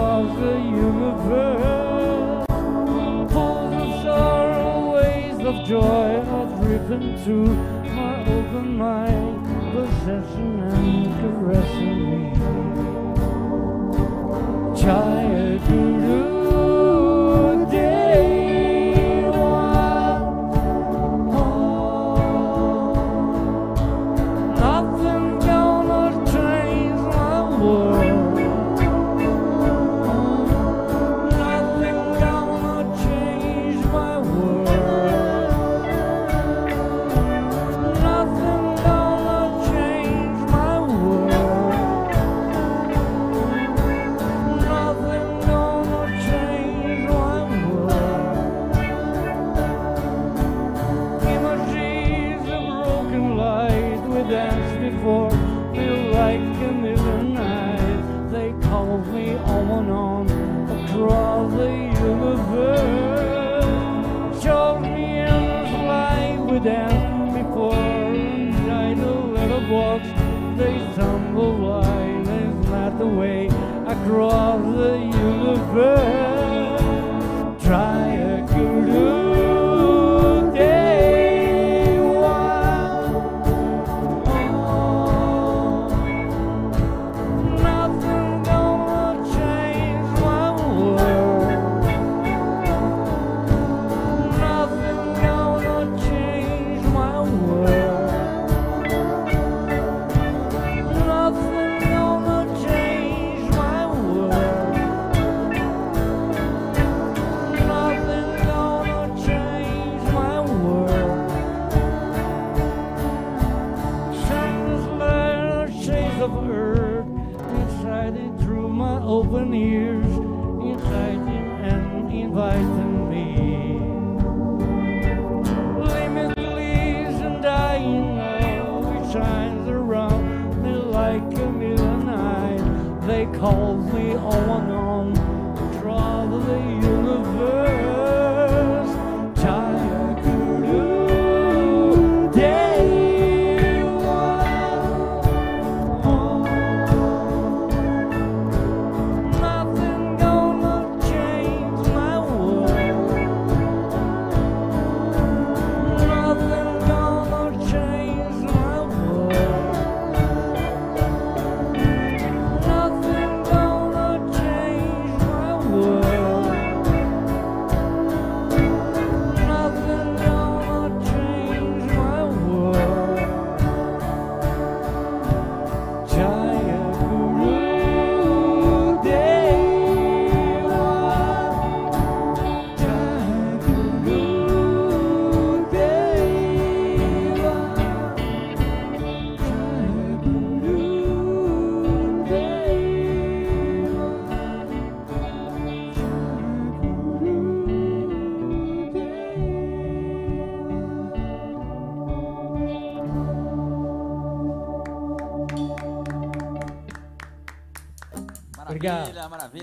Across the universe. Pulls of sorrow, of joy are possessing and caressing me. Chaya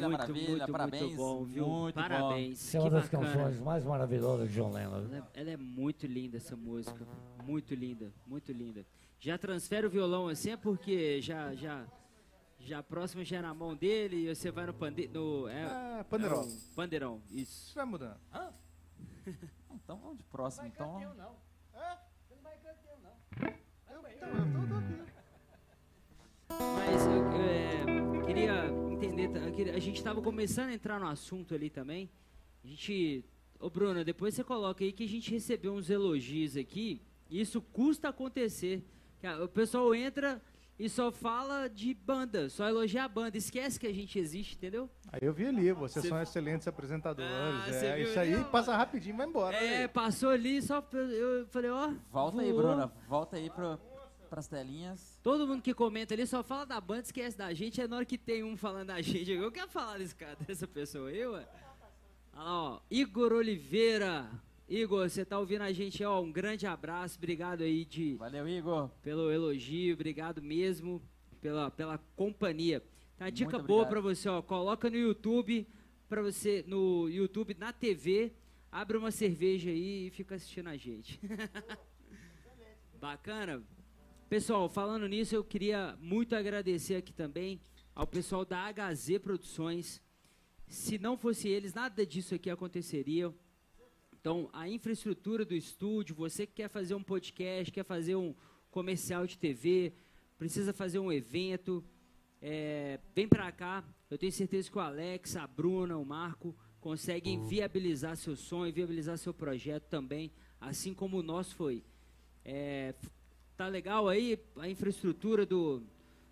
Maravilha, Muito, maravilha. muito, parabéns. muito bom, viu? Muito bom. Parabéns. Essa é uma das bacana. canções mais maravilhosas de John Lennon. Ela é, ela é muito linda essa música, muito linda, muito linda. Já transfere o violão assim é porque já já já a próxima já é na mão dele e você vai no pande no é, Ah, pandeirão. é o pandeirão, isso. Vai mudando. Então vamos de próximo. Então, não. Mas eu é, queria entender, ta- eu queria- a gente estava começando a entrar no assunto ali também. A gente, ô Bruno, depois você coloca aí que a gente recebeu uns elogios aqui. E isso custa acontecer. O pessoal entra e só fala de banda, só elogia a banda, esquece que a gente existe, entendeu? Aí eu vi ali, vocês Cê- são excelentes apresentadores. Ah, é, isso ali, aí ó? passa rapidinho e vai embora. É, né? passou ali, só eu falei, ó. volta aí, voou. Bruna. Volta aí pro, pras telinhas. Todo mundo que comenta ali só fala da banda, esquece da gente. É na hora que tem um falando da gente. Eu quero falar desse cara, dessa pessoa aí, ué. Olha lá, ó. Igor Oliveira. Igor, você tá ouvindo a gente, ó. Um grande abraço. Obrigado aí de, Valeu, Igor. pelo elogio. Obrigado mesmo pela, pela companhia. Tá, uma dica boa pra você, ó. Coloca no YouTube, pra você, no YouTube, na TV. Abre uma cerveja aí e fica assistindo a gente. Bacana? Pessoal, falando nisso, eu queria muito agradecer aqui também ao pessoal da HZ Produções. Se não fosse eles, nada disso aqui aconteceria. Então, a infraestrutura do estúdio, você que quer fazer um podcast, quer fazer um comercial de TV, precisa fazer um evento, é, vem pra cá. Eu tenho certeza que o Alex, a Bruna, o Marco conseguem viabilizar seu sonho, viabilizar seu projeto também, assim como o nosso foi. É, tá legal aí a infraestrutura do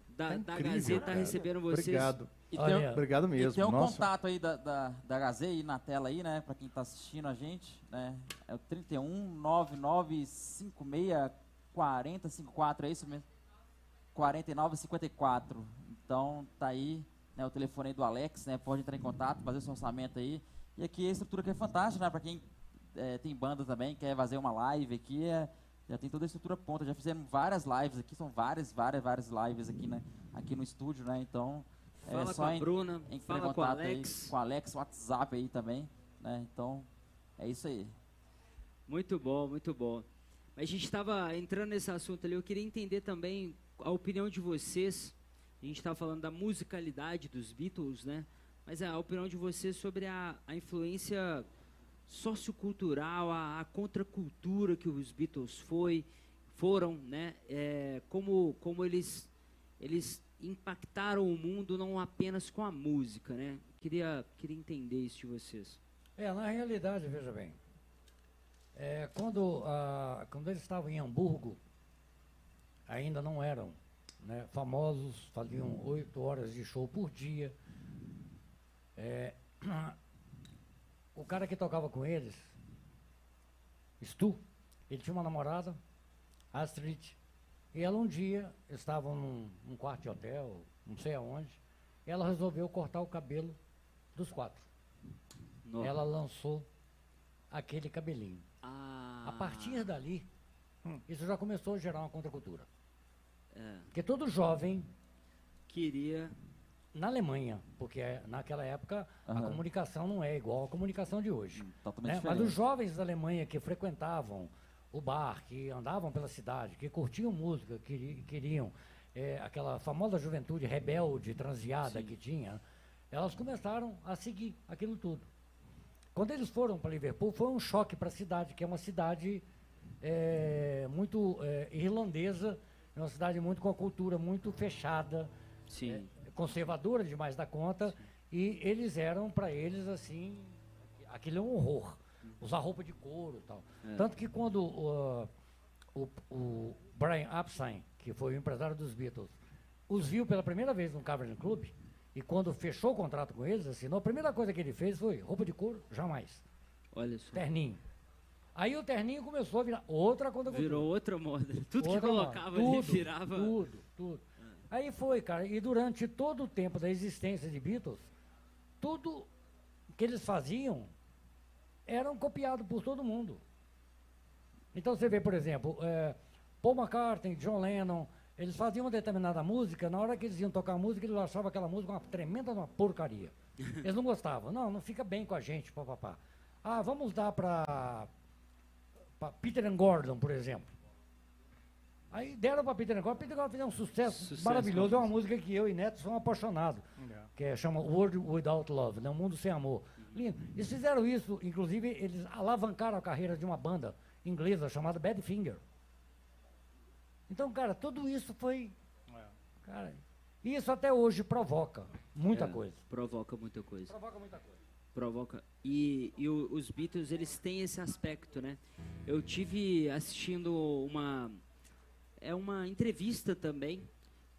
da, Tá da incrível, Gazeta tá cara. recebendo vocês. Obrigado. E Olha, tem, Obrigado e mesmo. tem um Nossa. contato aí da, da, da Gazê aí na tela aí, né? Pra quem tá assistindo a gente, né? É o 31 99 56 40 54, é isso mesmo? 49 54. Então tá aí, né? O telefone aí do Alex, né? Pode entrar em contato, fazer o seu orçamento aí. E aqui a estrutura que é fantástica, né? Pra quem eh, tem banda também, quer fazer uma live aqui, é, já tem toda a estrutura pronta. Já fizemos várias lives aqui, são várias, várias, várias lives aqui, né? Aqui no estúdio, né? Então, Fala é com só a en- Bruna, em fala com o contato aí Alex. com o Alex, WhatsApp aí também, né? Então, é isso aí. Muito bom, muito bom. Mas a gente estava entrando nesse assunto ali, eu queria entender também a opinião de vocês. A gente estava falando da musicalidade dos Beatles, né? Mas a opinião de vocês sobre a, a influência sociocultural, a, a contracultura que os Beatles foi, foram, né? É, como, como eles, eles impactaram o mundo não apenas com a música, né? Queria, queria entender isso de vocês. É, na realidade, veja bem, é, quando, quando eles estavam em Hamburgo, ainda não eram né, famosos, faziam oito horas de show por dia. É, o cara que tocava com eles, Stu, ele tinha uma namorada, Astrid, e ela um dia, estavam num, num quarto de hotel, não sei aonde, e ela resolveu cortar o cabelo dos quatro. Ela lançou aquele cabelinho. Ah, A partir dali, isso já começou a gerar uma contracultura. é, Porque todo jovem, queria na Alemanha, porque é- naquela época a Aham. comunicação não é igual à comunicação de hoje. Totalmente né? Mas os jovens da Alemanha que frequentavam o bar, que andavam pela cidade, que curtiam música, que queriam eh, aquela famosa juventude rebelde, transviada que tinha, elas começaram a seguir aquilo tudo. Quando eles foram para Liverpool, foi um choque para a cidade, que é uma cidade eh, muito eh, irlandesa, é uma cidade muito com a cultura muito fechada, sim. Conservadora demais da conta, e eles eram para eles assim, aquilo é um horror. Usar roupa de couro e tal. É. Tanto que quando uh, o, o Brian Epstein, que foi o empresário dos Beatles, os viu pela primeira vez no Cavern Club, e quando fechou o contrato com eles, assinou, a primeira coisa que ele fez foi roupa de couro, jamais. Olha só. Terninho. Aí o terninho começou a virar outra coisa Virou outra moda. Tudo que Outra moda. colocava ali Tudo, virava. Tudo, tudo. Aí foi, cara, e durante todo o tempo da existência de Beatles, tudo que eles faziam eram copiados por todo mundo. Então você vê, por exemplo, eh, Paul McCartney, John Lennon, Eles faziam uma determinada música, na hora que eles iam tocar a música, eles achavam aquela música uma tremenda uma porcaria. Eles não gostavam. Não, não fica bem com a gente, papapá. Ah, vamos dar para Peter and Gordon, por exemplo. Aí deram para Peter Gordon, Peter Gordon fez um sucesso, Sucesso maravilhoso. É uma música que eu e Neto somos apaixonados, que é, chama World Without Love, né? Um Mundo Sem Amor. Lindo. Eles fizeram isso, inclusive, eles alavancaram a carreira de uma banda inglesa chamada Badfinger. Então, cara, tudo isso foi. Cara, isso até hoje provoca muita É, coisa. Provoca muita coisa. Provoca muita coisa. Provoca. E, e o- os Beatles, eles têm esse aspecto, né? Eu tive assistindo uma. É uma entrevista também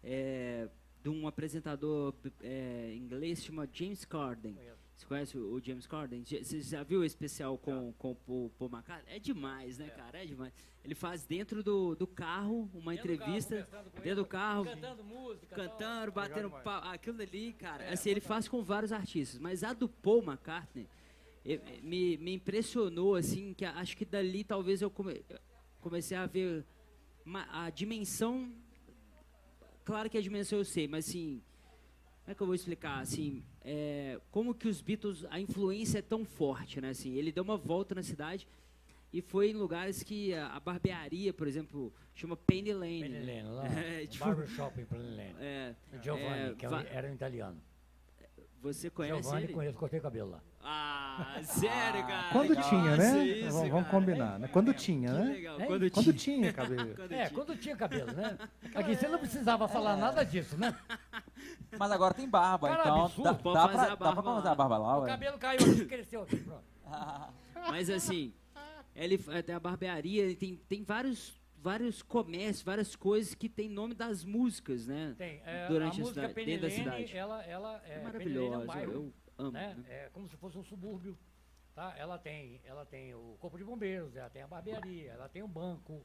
é, de um apresentador é, inglês chama James Corden. Você conhece o, o James Corden? Você já viu o especial com, com o Paul, McCartney? É demais, né, cara? É demais. Ele faz dentro do, do carro uma entrevista, dentro do carro, Cantando música. cantando, batendo pau. Aquilo ali, cara, assim, ele faz com vários artistas. Mas a do Paul McCartney me, me impressionou, assim, que acho que dali talvez eu come- comecei a ver a dimensão. Claro que a dimensão eu sei, mas assim. Como é que eu vou explicar? Assim, é, como que os Beatles, a influência é tão forte, né? Assim, ele deu uma volta na cidade e foi em lugares que a, a barbearia, por exemplo, chama Penny Lane. Penny né? Lane, lá. É, tipo, Barbershop em Penny Lane. é, Giovanni, é, que é era um italiano. você conhece Giovanni, ele? conheço, cortei o cabelo lá. Ah, sério, cara? Quando Legal. tinha, né? Isso, vamos, vamos combinar, né? Quando tinha, né? legal. Hein? Quando, Quando tinha. tinha cabelo. Quando É, tinha. quando tinha cabelo, né? Aqui você não precisava falar nada disso, né? Mas agora tem barba, Cara, então absurdo. dá, dá, pra, a dá barba pra fazer a barba lá, O ué? cabelo caiu aqui cresceu aqui, pronto. Mas assim, ele é, tem a barbearia, ele tem, tem vários, vários comércios, várias coisas que tem nome das músicas, né? Tem. é, Durante a a música cidade- dentro da cidade. ela, ela é, É Penilene é um maravilhosa, eu amo. né? né? É como se fosse um subúrbio. Tá? Ela, tem, ela tem o corpo de bombeiros, ela tem a barbearia, ela tem o banco.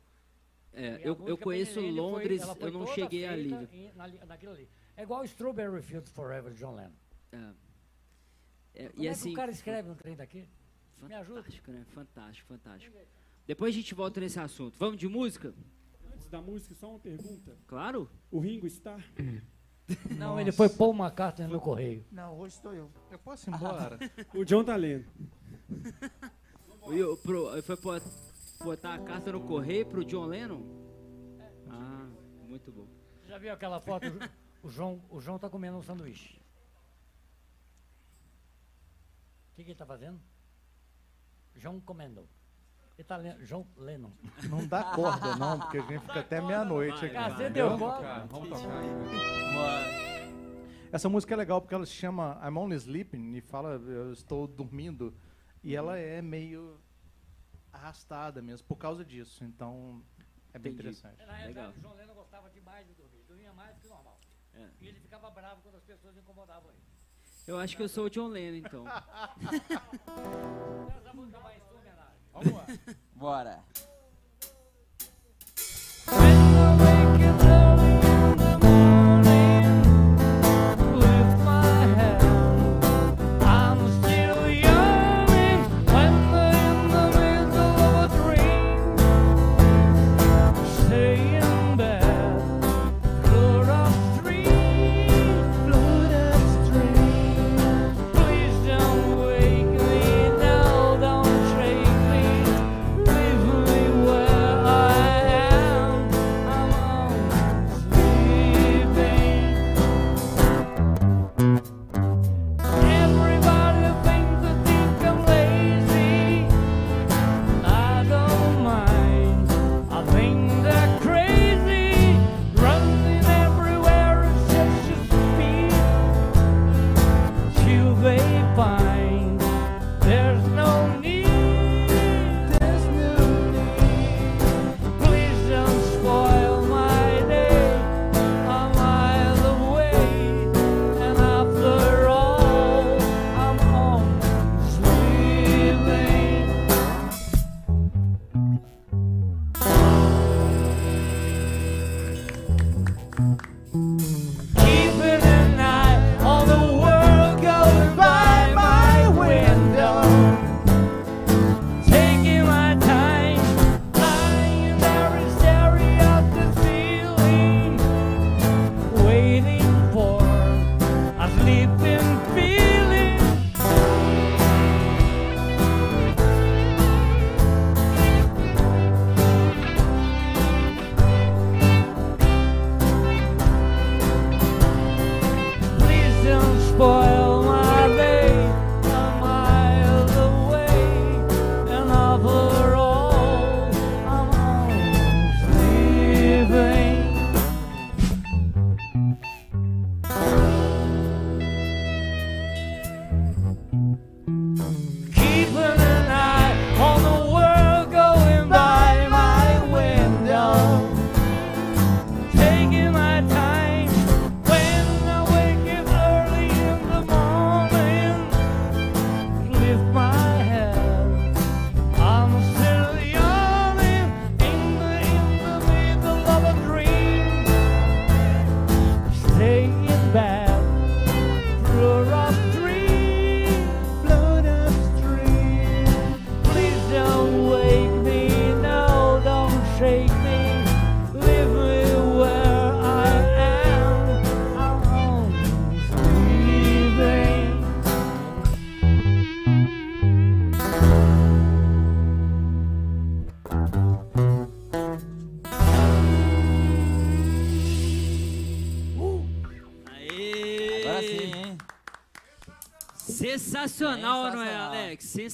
É, a eu, eu conheço foi- Londres, ela foi eu não cheguei ali. feita em- na- naquilo ali. É igual Strawberry Fields Forever de John Lennon. É. É, Como e é assim, que o cara escreve um trem daqui? Me ajuda. fantástico, né? Fantástico, fantástico. Depois a gente volta nesse assunto. Vamos de música? Antes da música, só uma pergunta. Claro. O Ringo está? Não, ele foi Paul McCartney no correio. Não, hoje estou eu. Eu posso ir embora? O John tá lendo. E eu- pro- foi pô- botar a carta no correio pro John Lennon? Ah, muito bom. Já viu aquela foto? O João, o João tá comendo um sanduíche. O que, que ele tá fazendo? João comendo. Ele tá lendo. João Lennon. Não dá corda, não, porque a gente fica até meia-noite aqui. vai. Cacete, deu Vamos corda. tocar, vamos tocar aí. Essa música é legal porque ela se chama I'm Only Sleeping e fala eu estou dormindo e ela é meio arrastada mesmo por causa disso. Então é bem Entendi. interessante. Na realidade, Legal. o João Lennon gostava demais de dormir. Dormia mais que normal. É. E ele ficava bravo quando as pessoas incomodavam ele. Eu acho que eu sou o John Lennon, então. Vamos lá. Bora.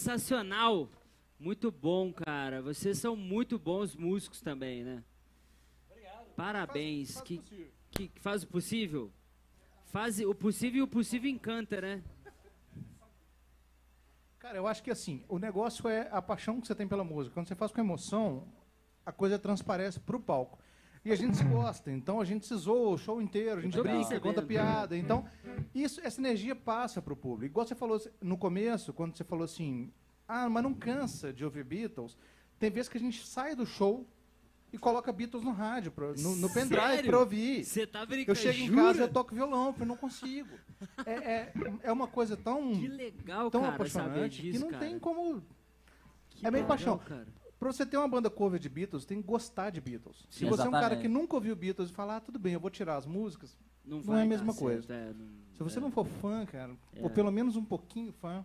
Sensacional. Muito bom, cara. Vocês são muito bons músicos também, né? Parabéns. Faz- faz que, possível. que, que faz o possível? Faz o possível e o possível encanta, né? Cara, eu acho que assim, o negócio é a paixão que você tem pela música. Quando você faz com emoção, a coisa transparece pro palco. E a gente se gosta, então a gente se zoa o show inteiro, a gente brinca, conta piada. Então, isso, essa energia passa pro público. Igual você falou no começo, quando você falou assim, ah, mas não cansa de ouvir Beatles. Tem vezes que a gente sai do show e coloca Beatles no rádio, pra- no, no pendrive pra ouvir. Você tá brincando? Eu chego em casa e eu toco violão, porque eu não consigo. É, é, é uma coisa tão, Que legal, tão cara, apaixonante disso, que não cara. tem como. Que é meio legal, paixão. cara. Pra você ter uma banda cover de Beatles, tem que gostar de Beatles. Se Sim, você é um cara exatamente. que nunca ouviu Beatles e falar, ah, tudo bem, eu vou tirar as músicas. Não, Não vai é a mesma coisa. é, não- Se você é. não for fã, cara, É. ou pelo menos um pouquinho fã,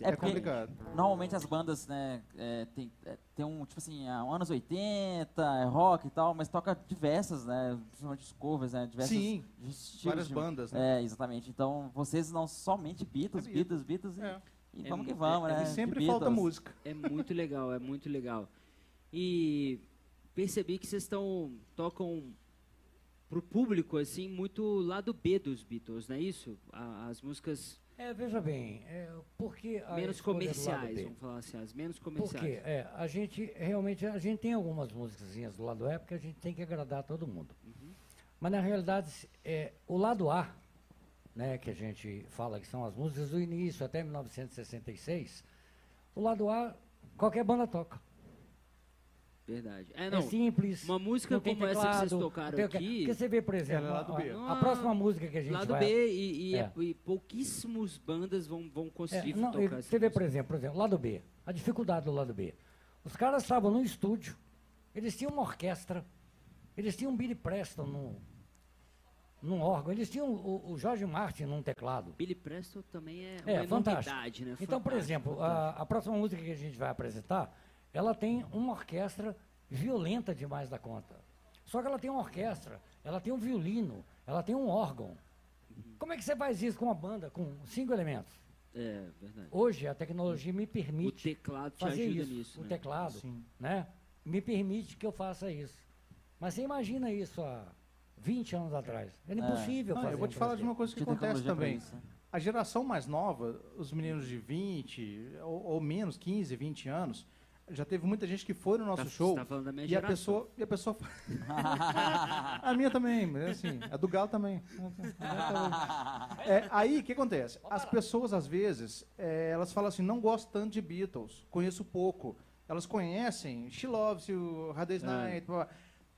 é, tá- complicado. Normalmente as bandas, né, é, tem, é, tem um, tipo assim, ah, anos 80, é rock e tal, mas toca diversas, né, principalmente covers, né, diversos Sim, várias de- bandas, né? É, exatamente. Então, vocês não somente Beatles, É Beatles, Beatles, e, É. e É vamos que vamos, é- né? E sempre falta música. É muito legal, é muito legal. E percebi que vocês estão tocam pro público assim muito lado B dos Beatles, não é isso? A- As músicas É, veja bem, é, porque menos comerciais, vamos falar assim, as menos Porque comerciais. é, a gente realmente a gente tem algumas músicas do lado A porque a gente tem que agradar todo mundo. Mas na realidade é, o lado A, né, que a gente fala que são as músicas do início até 1966, o lado A qualquer banda toca. Verdade. É, É, não. simples. uma música não como essa que vocês teclado, tocaram não tem o que- aqui, Porque você vê, por exemplo, Ela é lado a, B. a- próxima música que a gente lado vai B e, e, É. e pouquíssimos bandas vão, vão É, conseguir não, e tocar essa você vê, música. por exemplo, por exemplo, lado B, a dificuldade do lado B. Os caras estavam no estúdio, eles tinham uma orquestra, eles tinham um Billy Preston num, num órgão, eles tinham o, o Jorge Martin num teclado. Billy Preston também é, É, uma fantástico. né? Então, por Fantástico, exemplo, fantástico. a, a próxima música que a gente vai apresentar, ela tem uma orquestra violenta demais da conta. Só que ela tem uma orquestra, ela tem um violino, ela tem um órgão. Como é que você faz isso com uma banda com cinco elementos? É, verdade. Hoje a tecnologia me O permite teclado te fazer ajuda isso. nisso, o né? teclado, Sim. né? Me permite que eu faça isso. Mas você imagina isso há 20 anos atrás. Era É. impossível Não, fazer. eu vou te falar de uma coisa que acontece também. isso, né? A geração mais nova, os meninos de 20 ou, ou menos, 15, 20 anos, já teve muita gente que foi no nosso Tá- show você tá falando da minha e a pessoa, e a pessoa a minha também, mas assim, a do Galo também. É, aí, o que acontece? As pessoas, às vezes, é, elas falam assim, não gosto tanto de Beatles, conheço pouco. Elas conhecem She Loves You, Hard Day's É. Night, blá, blá.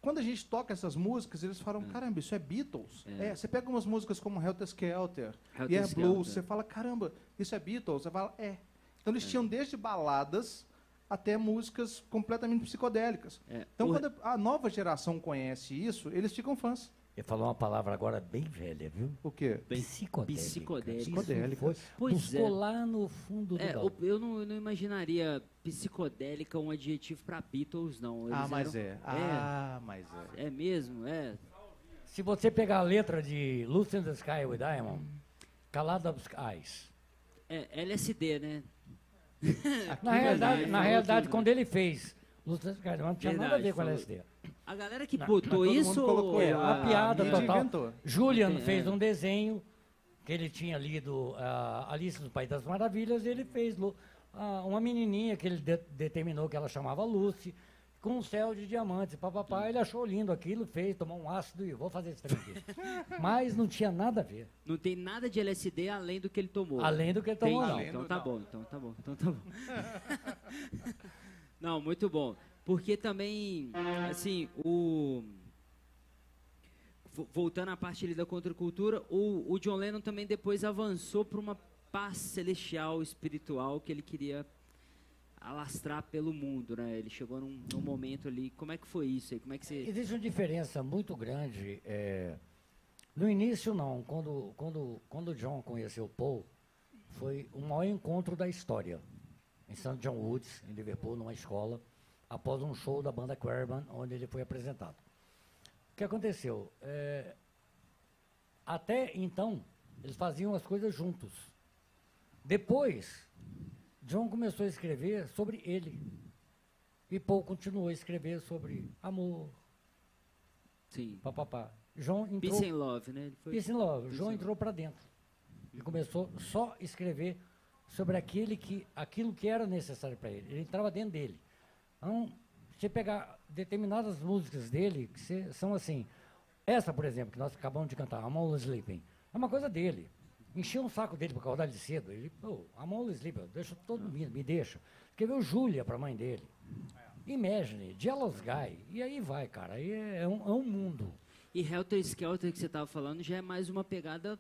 Quando a gente toca essas músicas, eles falam, caramba, isso é Beatles? É. É, você pega umas músicas como Helter Skelter, Helter e é Skelter. blues, você fala, caramba, isso é Beatles? Você fala, é. Então eles tinham desde baladas até músicas completamente psicodélicas. É, Então o- quando a nova geração conhece isso, eles ficam fãs. Ele falou uma palavra agora bem velha, viu? O quê? Psicodélica. psicodélica. Isso Psicodélica. foi- Pois buscou é. lá no fundo do É, o- eu não, eu não imaginaria psicodélica um adjetivo pra Beatles, não. Eles ah, mas eram- é. Ah, mas é. É mesmo, é. Se você pegar a letra de Lucy in the Sky with Diamond, Calada of Skies. É LSD, né? Na realidade, na falou realidade quando ele fez Lucy in the Sky with Diamond, não tinha nada a Verdade, ver com falou. LSD. A galera que botou isso. colocou É, ele. a piada mídia total. inventou. Julian fez é. um desenho que ele tinha lido ah, Alice no País das Maravilhas, e ele fez ah, uma menininha que ele de- determinou que ela chamava Lucy, com um céu de diamantes, papapá, ele achou lindo aquilo, fez, tomou um ácido e vou fazer esse trem aqui. Mas não tinha nada a ver, Não tem nada de LSD além do que ele tomou. além do que ele tomou, não. Então do- tá não. bom, então tá bom, então tá bom. não, muito bom. Porque também, assim, o. vo- Voltando à parte ali da contracultura, o, o John Lennon também depois avançou para uma paz celestial, espiritual, que ele queria alastrar pelo mundo, né? Ele chegou num, num momento ali. Como é que foi isso aí? Como é que você. Existe uma diferença muito grande. é, no início, não. Quando, quando, quando o John conheceu Paul, foi o maior encontro da história. Em St. John Woods, em Liverpool, numa escola, após um show da banda Querban, onde ele foi apresentado. O que aconteceu? É, até então, eles faziam as coisas juntos. Depois, John começou a escrever sobre ele. E Paul continuou a escrever sobre amor, Sim. papapá. João entrou... Peace and Love, né? Ele foi- Peace and Love. Peace João and entrou para dentro. Ele começou só a escrever sobre aquele que, aquilo que era necessário para ele. Ele entrava dentro dele. Então, você pegar determinadas músicas dele, que cê- são assim. Essa, por exemplo, que nós acabamos de cantar, I'm Always Sleeping, é uma coisa dele. Encheu um saco dele para acordar de cedo. Ele, pô, I'm Always Sleeping, deixa todo mundo, me deixa. Escreveu Júlia para a mãe dele. Imagine, Jealous Guy. E aí vai, cara. Aí é, é um, é um mundo. E Helter Skelter que você tava falando já é mais uma pegada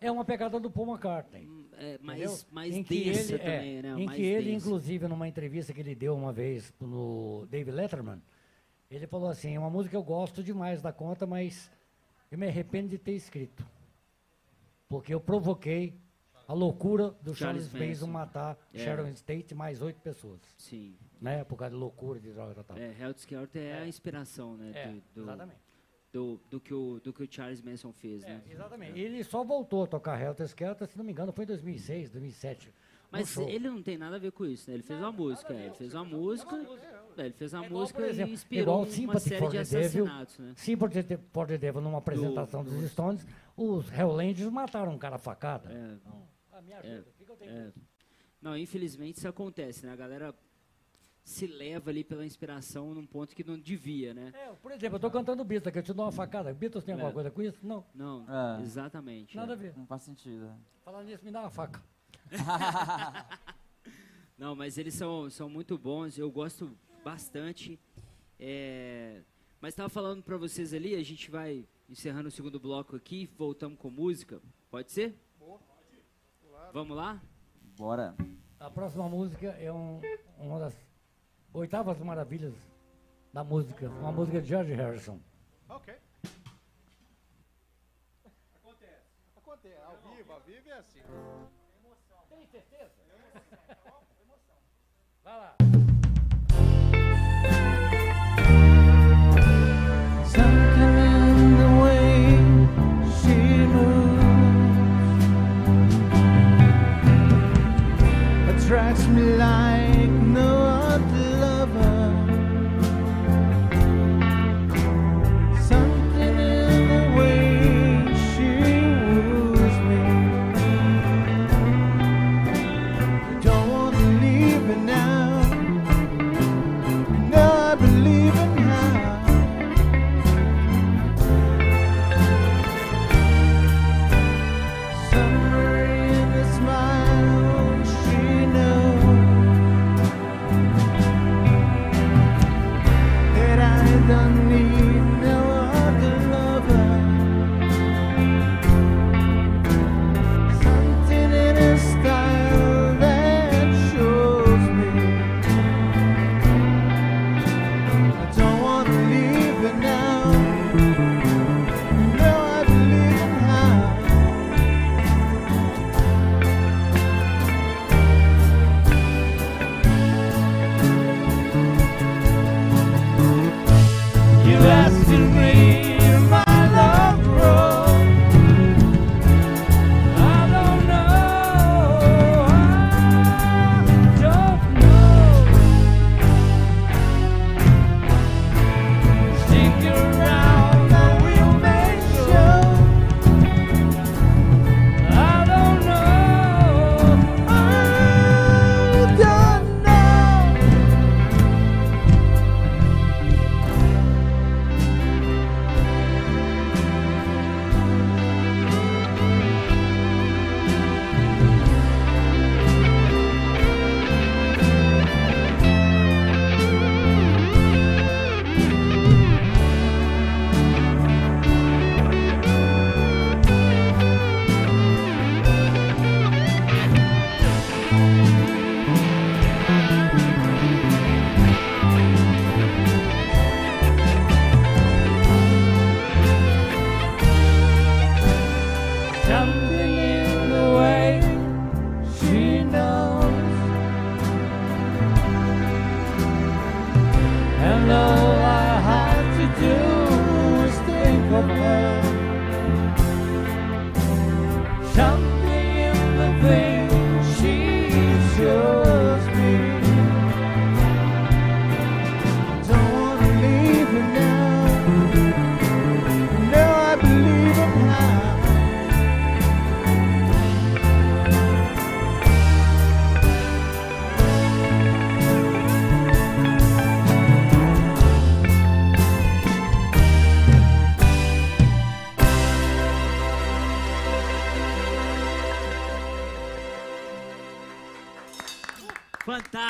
É uma pegada do Paul McCartney. hum, é, mais, mais Em que densa ele- é, também, né? Em mais que ele, densa. inclusive, numa entrevista que ele deu uma vez no David Letterman, ele falou assim, é uma música que eu gosto demais da conta, mas eu me arrependo de ter escrito. Porque eu provoquei a loucura do Charles Charles Manson matar É. Sharon Tate e mais oito pessoas. Sim. Né? Por causa de loucura de droga e tal. É, Helter Skelter é, a inspiração, né? É, do, do, exatamente. Do, do que o, do que o Charles Manson fez, né? É, exatamente. Ele só voltou a tocar Helter Skelter, se não me engano, foi em 2006, 2007. Mas ele não tem nada a ver com isso, né? Ele fez uma música, é, ele fez uma música, é, ele fez uma É música e inspirou igual uma série de assassinatos, né? The- for the Devil, numa apresentação Do- dos do- Stones, os Helllanders mataram um cara a facada. É, Então, ah, me É, ajuda, o tenho é. Não, infelizmente isso acontece, né? A galera se leva ali pela inspiração num ponto que não devia, né? É, por exemplo, eu tô cantando Beatles, que eu te dou uma facada. Beatles tem alguma É. coisa com isso? Não, Não, É. exatamente. nada é. a ver. Não faz sentido. Falando nisso, me dá uma faca. Não, mas eles são, são muito bons, eu gosto bastante. É, Mas estava falando para vocês ali, a gente vai encerrando o segundo bloco aqui, voltamos com música. Pode ser? Vamos lá? Bora. A próxima música é um, uma das oitavas maravilhas da música, uma música de George Harrison. Ok. Acontece. Acontece. Ao vivo, ao vivo é assim. Tem certeza? Vai lá. Something in the way she moves attracts me like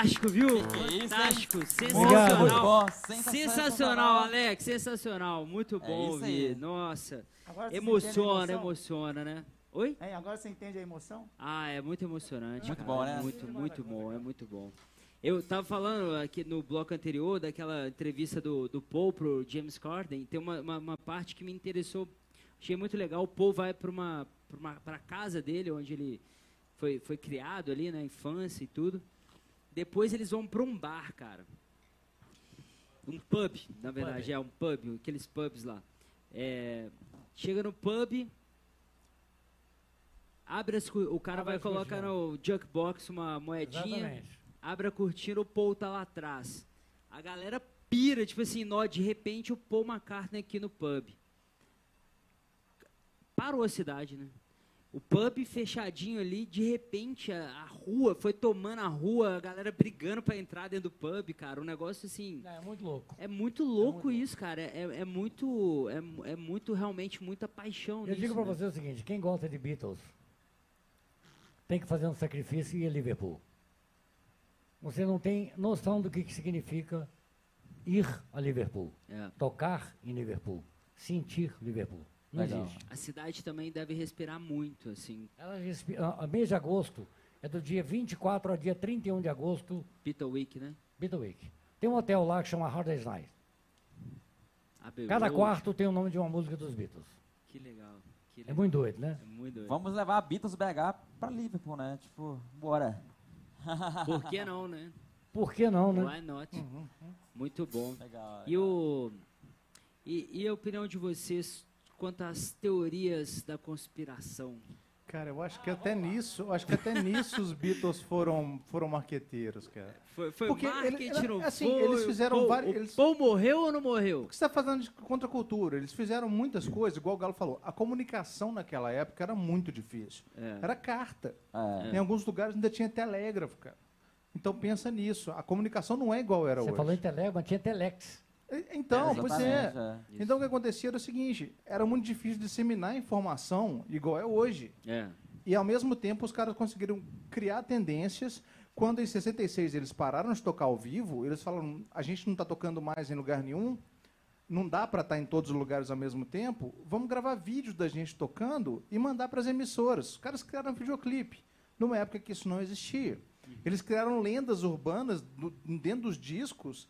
Fantástico, viu? Que que é? Fantástico, sensacional. Sensacional, Alex, sensacional. Muito É bom ouvir. Nossa, Agora você emociona, entende a emoção? emociona, né? Oi? Hein, agora você entende a emoção? Ah, é muito emocionante. Muito cara, bom, é né? Muito, muito bom, é muito bom. Eu tava falando aqui no bloco anterior daquela entrevista do, do Paul pro James Corden. Tem uma, uma, uma parte que me interessou, achei muito legal. O Paul vai para uma, pra uma pra casa dele, onde ele foi, foi criado ali na infância e tudo. Depois eles vão para um bar, cara. Um pub, na verdade, é um pub, aqueles pubs lá. É, chega no pub, abre as, o cara Abre vai colocar no jukebox uma moedinha, Exatamente. abre a cortina, o Paul tá lá atrás. A galera pira, tipo assim, nó, de repente o Paul McCartney aqui no pub. Parou a cidade, né? O pub fechadinho ali, de repente a, a rua foi tomando a rua, a galera brigando pra entrar dentro do pub, cara. Um negócio assim. É muito louco. É muito louco isso, cara. É, é muito. É, é muito, realmente, muita paixão Eu nisso. digo pra né? você o seguinte, quem gosta de Beatles tem que fazer um sacrifício e ir a Liverpool. Você não tem noção do que, que significa ir a Liverpool, É. tocar em Liverpool, sentir Liverpool. Não Legal. existe. A cidade também deve respirar muito, assim. Ela respi- a- a mês de agosto é do dia 24 ao dia 31 de agosto, Beatle Week, né? Beatle Week. Tem um hotel lá que chama Hard Day's Night. Cada quarto tem o nome de uma música dos Beatles. Que legal. Que É legal. muito doido, né? É muito doido. Vamos levar a Beatles BH pra Liverpool, né? Tipo, bora. Por que não, né? Por que não, né? Why not? Muito bom. Legal. E, o, e, e a opinião de vocês quanto às teorias da conspiração? Cara, eu acho que até nisso, eu acho que até nisso os Beatles foram, foram marqueteiros, cara. Foi, foi Porque marketing, ele- não assim, foi? eles fizeram Paul- vários- O eles- Paul morreu ou não morreu? O que você está fazendo de contracultura? Eles fizeram muitas coisas, igual o Galo falou. A comunicação naquela época era muito difícil. É. Era carta. É. Em alguns lugares ainda tinha telégrafo, cara. Então pensa nisso. A comunicação não é igual era Você hoje. falou em Telegram, mas tinha Telex. E- Então, pois é. É. Então o que acontecia era o seguinte: era muito difícil disseminar informação igual é hoje. É. E ao mesmo tempo os caras conseguiram criar tendências. Quando em 66 eles pararam de tocar ao vivo, eles falaram: a gente não está tocando mais em lugar nenhum, não dá para estar em todos os lugares ao mesmo tempo, vamos gravar vídeos da gente tocando e mandar para as emissoras. Os caras criaram um videoclipe, numa época que isso não existia. Eles criaram lendas urbanas do- dentro dos discos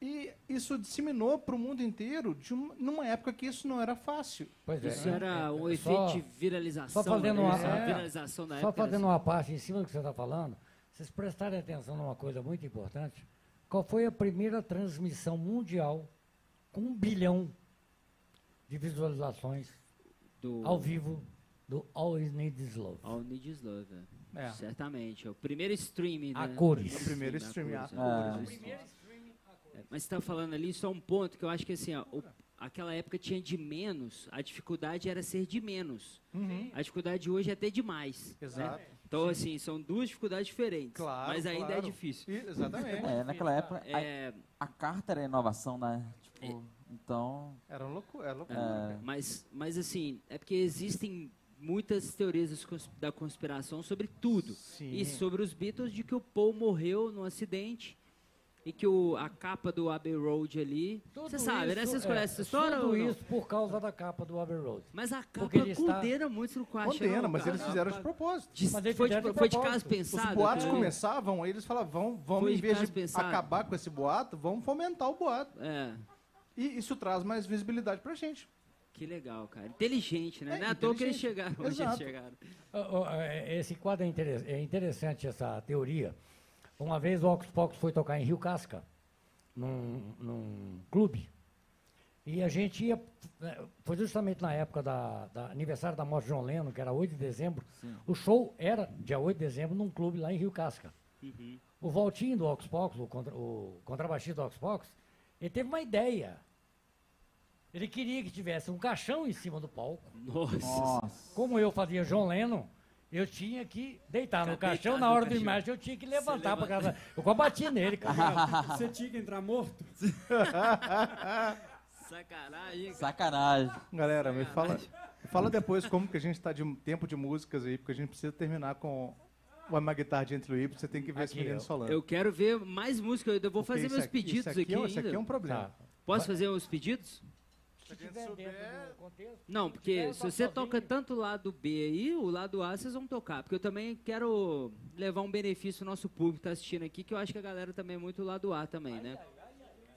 e isso disseminou para o mundo inteiro de uma- numa época que isso não era fácil. Pois Isso é. era um É, efeito só- de viralização. só fazendo né? uma- é. viralização da Só fazendo assim. uma parte em cima do que você está falando, vocês prestarem atenção numa coisa muito importante. Qual foi a primeira transmissão mundial com um bilhão de visualizações do ao vivo do Always Needs Love? All Need Is Love. é. É. Certamente. É o primeiro streaming, A né? cores. O primeiro a streaming, cores, a é. cores. O primeiro streaming, É, Mas você está falando ali só um ponto que eu acho que assim, ó, o- aquela época tinha de menos, a dificuldade era ser de menos. Uhum. A dificuldade de hoje é ter de mais. né? Exato. Então, assim, são duas dificuldades diferentes. Claro, mas ainda é claro. difícil. E- exatamente. É, naquela época, a, É, a carta era inovação, né? Tipo, então... Era loucura. Era loucura É. mas, mas assim, é porque existem muitas teorias da conspiração sobre tudo. Sim. E sobre os Beatles de que o Paul morreu num acidente e que o, a capa do Abbey Road ali. Você sabe, né? Vocês é, conhecem essa história? Tudo ou não? isso por causa da capa do Abbey Road. Mas a capa Porque ele está- condena muito no quarto. Condena, mas eles fizeram de propósito. De, Mas eles foi, de, foi de caso Os pensado. boatos entendeu? começavam, aí eles falavam, vamos, vamos em vez de pensado. acabar com esse boato, vamos fomentar o boato. É, E isso traz mais visibilidade pra gente. que legal, cara. Inteligente, né? É, não é à toa que eles chegaram onde eles chegaram. É, Esse quadro é, interes- é interessante, essa teoria. Uma vez o Ox Pocos foi tocar em Rio Casca, num, num clube, e a gente ia. eh, Foi justamente na época da, da aniversário da morte de John Lennon, que era 8 de dezembro. O show era dia 8 de dezembro num clube lá em Rio Casca. Uhum. O Valtinho do Ox Pocos, o, contra, o contrabaixista do Ox Pocos, ele teve uma ideia. Ele queria que tivesse um caixão em cima do palco. Nossa. Como eu fazia John Lennon, eu tinha que deitar no caixão, na hora do imagem eu tinha que levantar para casa. Eu quase bati nele, cara. Você tinha que entrar morto? Sacanagem, cara. Sacanagem. Galera, me fala, fala depois como que a gente está de tempo de músicas aí, porque a gente precisa terminar com uma guitarra de entry você tem que ver esse Aqui, menino ó. solando. Eu quero ver mais música, eu vou Porque fazer meus aqui- pedidos isso aqui, aqui, é um- Isso aqui ainda. é um problema. Tá. Posso fazer os pedidos? Se tiver dentro do contexto. Não, porque tiver se você sozinho- toca tanto o lado B aí, o lado A vocês vão tocar. Porque eu também quero levar um benefício ao nosso público que tá assistindo aqui, que eu acho que a galera também é muito lado A também, né?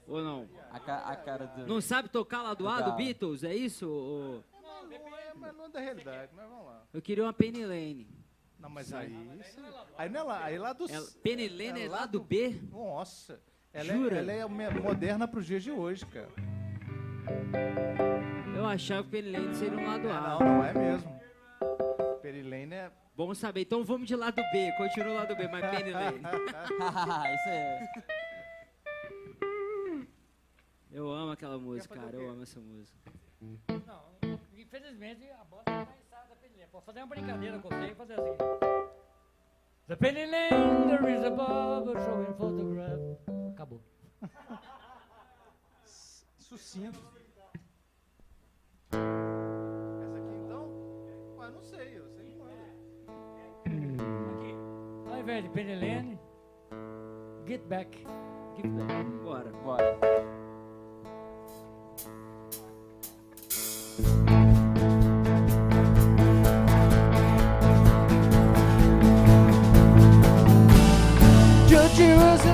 Ou não? A, ca- a cara do. Não sabe tocar lado A do. Beatles? É isso? Ou- Não, não é, mas não é da realidade, mas vamos lá. Eu queria uma Penny Lane. Não, mas aí. isso- Aí não é lá, aí lá do. Ela, Penny Lane é lá lado do- B? Nossa. Ela Jura? é, ela é moderna pros dias de hoje, cara. Eu achava que Penny Lane seria um lado É, A. não, não é mesmo. Perilene é. Bom saber. Então vamos de lado B. Continua o lado B, mas Penny Lane. Isso é. Eu amo aquela música, cara. Eu amo essa música. Não, infelizmente a banda não vai ensaiar da Penny Lane. Posso fazer uma brincadeira com você e fazer assim. The Penny Lane, there is a barber showing photograph. Acabou. Sucinto. Essa aqui então? Ué, não sei, eu sei que manda. Aqui. Ao invés de Penny Lane, Get Back. Give back. Bora. Bora. Georgie was a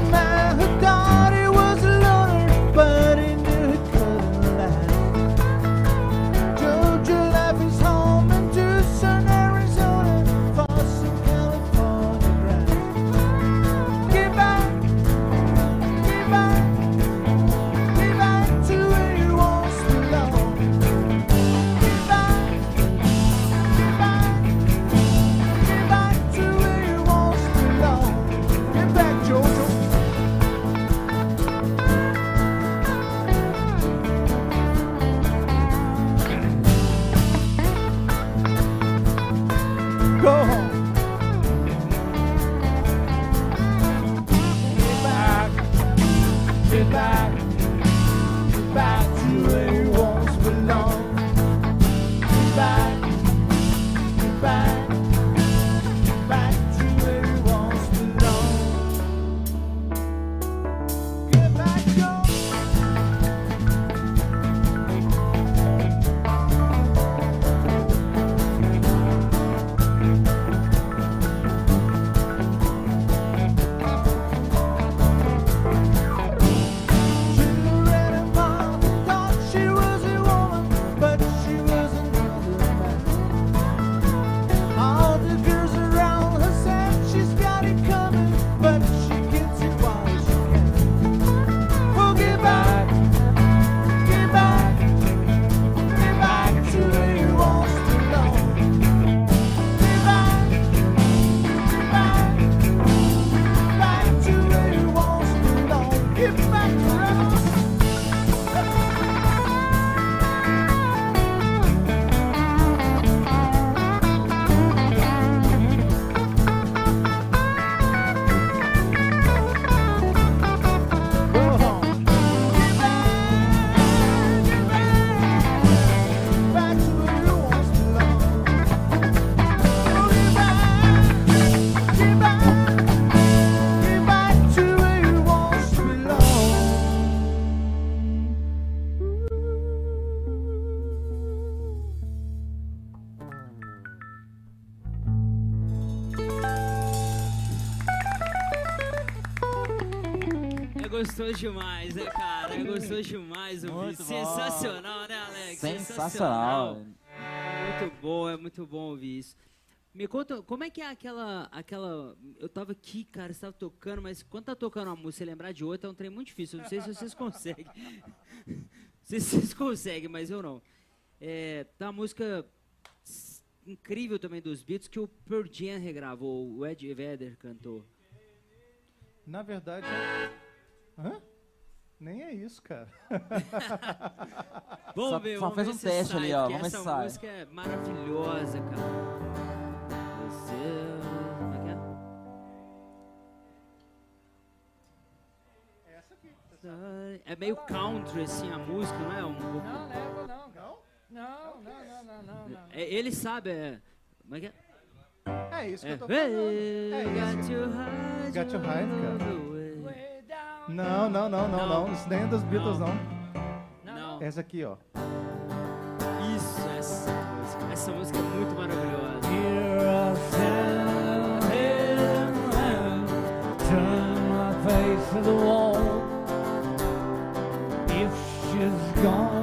gostoso demais, né, cara? É gostoso demais. Muito bom. Sensacional, né, Alex? Sensacional. Muito bom, é muito bom ouvir isso. Me conta, como é que é aquela. aquela eu tava aqui, cara, você tava tocando, mas quando tá tocando uma música, você lembrar de outra é um trem muito difícil. Eu não sei se vocês conseguem. Não sei se vocês conseguem, mas eu não. É, tá uma música incrível também dos Beatles que o Pearl Jam regravou, o Ed Vedder cantou. Na verdade. Hã? Nem é isso, cara. Vamos Só- ver, só vamos fez ver um se teste sai, ali, ó, vamos ver se essa sai. música é maravilhosa, cara. Você... Como é que é? É meio country, assim, a música, não é? Um pouco... Não, leva não. Não? Não, não, não, não, não, não. É, ele sabe, é... Como é que é? É isso que É. eu tô falando. Hey, É got isso. high, Got you high, cara. Não, não, não, não, não. Isso nem é dos Beatles, não. Não, Essa aqui, ó. isso, essa música. Essa música é muito maravilhosa. Here I stand, hand in hand, turn my face to the wall. If she's gone,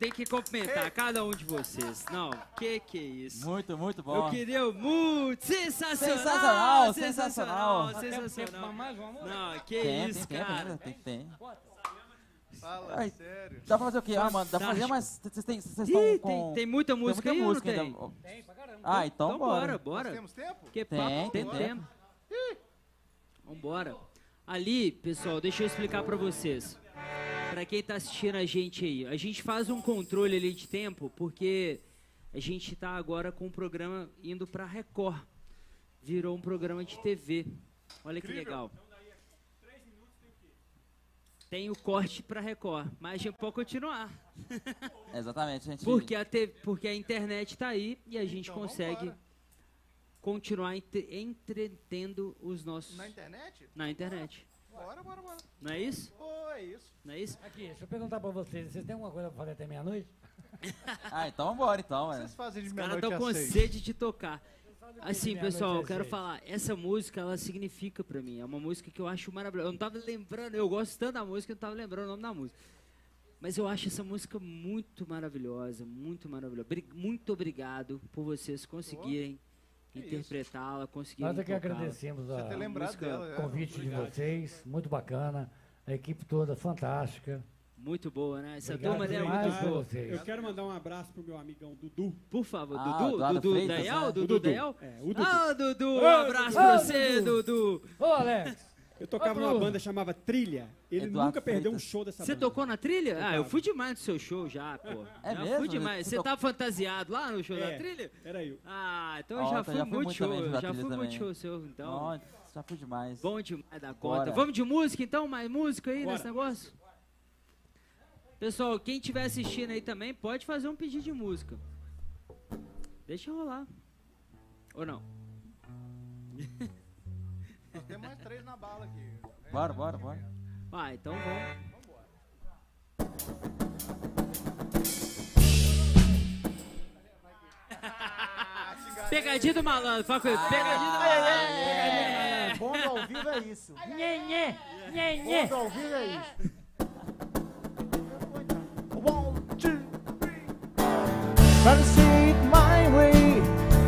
tenho que cumprimentar cada um de vocês. Não, que que é isso? Muito, muito Eu bom. queria muito. Sensacional, Sensacional! sensacional. Sensacional! Não, que Tem, isso, tem tempo cara. ainda, tem, tem. Fala Ai, sério. Dá pra fazer o quê? Ah, mano, dá pra fazer, mas vocês têm- vocês Ih, estão tem, com... tem muita música muita aí música não ainda. tem? Ah, então, Então bora. bora, Nós temos tempo? Porque Tem, papo tem tem tempo. tempo. Vambora. Ali, pessoal, deixa eu explicar pra vocês. Pra quem tá assistindo a gente aí, a gente faz um controle ali de tempo porque a gente tá agora com um programa indo pra Record. Virou um programa de TV. Olha que legal. Tem o corte pra Record, mas a gente pode continuar. Exatamente, a gente... Porque a, te- porque a internet tá aí e a gente Então, consegue continuar entre- entretendo os nossos Na internet? na internet. Bora, bora, bora. Não é isso? Pô, é isso. Não é isso? aqui, deixa eu perguntar pra vocês, vocês têm alguma coisa pra fazer até meia-noite? Ah, então bora, então. É. Vocês fazem de Os caras meia-noite estão às com seis. sede de tocar. Assim, pessoal, eu quero falar, essa música, ela significa pra mim. É uma música que eu acho maravilhosa. Eu não tava lembrando, eu gosto tanto da música, eu não tava lembrando o nome da música. Mas eu acho essa música muito maravilhosa, muito maravilhosa. Bri- Muito obrigado por vocês conseguirem. Interpretá-la, conseguirem Nós é que agradecemos a- lembrado música- dela. o é. convite de vocês, muito bacana. A equipe toda fantástica. Muito boa, né? Essa Obrigado turma é muito boa. vocês. Eu quero mandar um abraço pro meu amigão Dudu. Por favor, Ah, Dudu, Eduardo Dudu Freitas, Dayal, né? Dudu, Dudu. Dayal. É, o Dudu. Ah, Dudu, um Ô, abraço Dudu. pra Ô, você, Dudu. Dudu. Ô, Alex! Eu tocava Ô, numa banda chamava Trilha. Ele Eduardo nunca perdeu um Freitas. show dessa Você banda. tocou na trilha? Ah, eu fui demais no seu show já, pô. É já mesmo? fui demais. Você tá fantasiado lá no show da É, trilha? Era eu. Ah, então eu Ó, já então fui já fui muito muito show, também já da fui trilha muito também. show seu, então. Nossa, já fui demais. Bom demais da conta. Bora. Vamos de música então? Mais música aí Bora. nesse negócio? Pessoal, quem estiver assistindo aí também pode fazer um pedido de música. Deixa rolar. Ou não? Nós temos mais três na bala aqui. Bora, bora, bora. Ah, então vamos. Pegadinha do malandro, fala com ele. Pegadinha do malandro. Pegadinha do malandro. Bom do ao vivo é isso. Nhê, nhê, nhê, Bom nhê. do ao vivo é isso. One, two, three. Try to see it my way.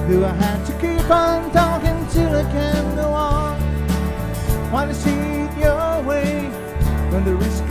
Do I have to keep on talking till I can go on? Wanna see it your way. When the risk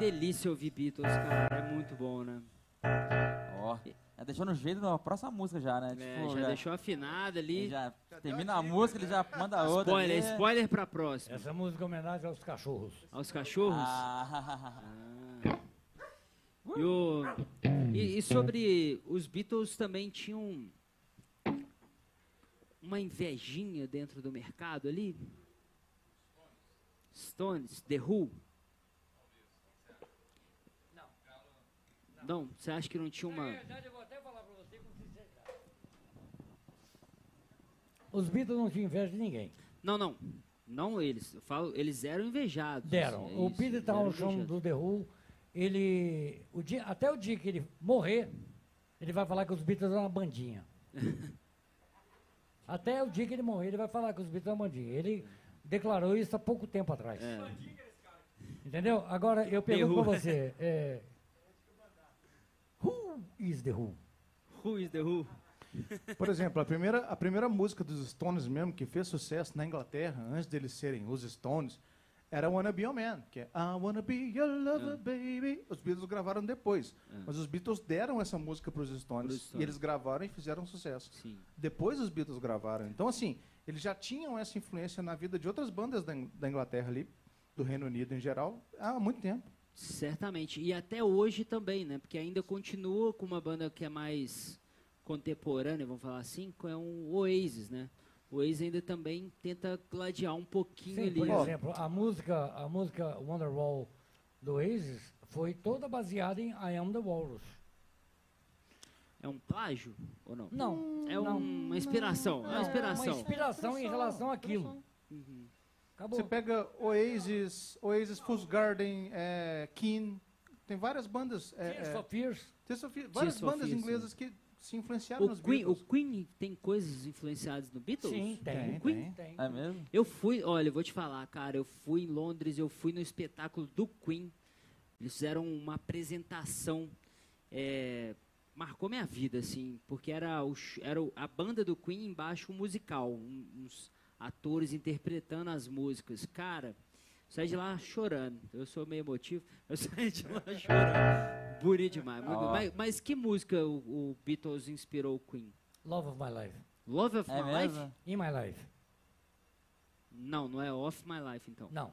delícia ouvir Beatles, cara, é muito bom, né? Ó, já deixou no jeito da próxima música já, né? É, Tipo, já deixou afinada ali. já termina a música, ele já manda outra. Spoiler, ali. spoiler pra próxima. Essa música é homenagem aos cachorros. Aos cachorros. Ah, E, o- e- e sobre os Beatles também tinham uma invejinha dentro do mercado ali? Stones, The Who? Não, você acha que não tinha uma. eu vou até falar pra você com sinceridade. Os Beatles não tinham inveja de ninguém. Não, não. Não eles. Eu falo, eles eram invejados. Deram. é o Peter Townshend do The Who, ele. O dia, até o dia que ele morrer, ele vai falar que os Beatles eram uma bandinha. até o dia que ele morrer, ele vai falar que os Beatles eram uma bandinha. Ele declarou isso há pouco tempo atrás. É. Entendeu? Agora eu pergunto pra você. É, who is The Who? Who is The Who? Por exemplo, a primeira, a primeira música dos Stones mesmo que fez sucesso na Inglaterra, antes deles serem os Stones, era Wanna Be Your Man, que é I Wanna Be Your Lover, É. Baby. Os Beatles gravaram depois, mas os Beatles deram essa música para os Stones, Pros e Stones. eles gravaram e fizeram sucesso. Sim. Depois os Beatles gravaram. Então, assim, eles já tinham essa influência na vida de outras bandas da Inglaterra ali, do Reino Unido em geral, há muito tempo. Certamente. E até hoje também, né? Porque ainda continua com uma banda que é mais contemporânea, vamos falar assim, que é um Oasis, né? O Oasis ainda também tenta gladiar um pouquinho Sim, ali. por exemplo, a música, a música Wonderwall do Oasis foi toda baseada em I Am the Walrus. É um plágio ou não? Não. É um- uma inspiração. É uma Não, inspiração. Uma inspiração em relação àquilo. Uhum. Acabou. Você pega Oasis, Oasis, Fool's Garden, é, Keen, tem várias bandas. É, Tears é, of Fears. Tears of Fear, várias of bandas Fear, inglesas que se influenciaram O nos Queen, o Beatles. Queen tem coisas influenciadas no Beatles? Sim, tem. Tem, Queen tem. tem. é mesmo? Eu fui, olha, eu vou te falar, cara, eu fui em Londres, eu fui no espetáculo do Queen. Eles fizeram uma apresentação, é, marcou minha vida, assim, porque era, o, era o- a banda do Queen embaixo um musical, um- uns atores interpretando as músicas. Cara, saí de lá chorando. Eu sou meio emotivo, eu saí de lá chorando. Bonito demais. Ó. mas, mas que música o, o Beatles inspirou o Queen? Love of My Life. Love of É My Life? mesmo? In My Life. Não, não é Off My Life, então. Não.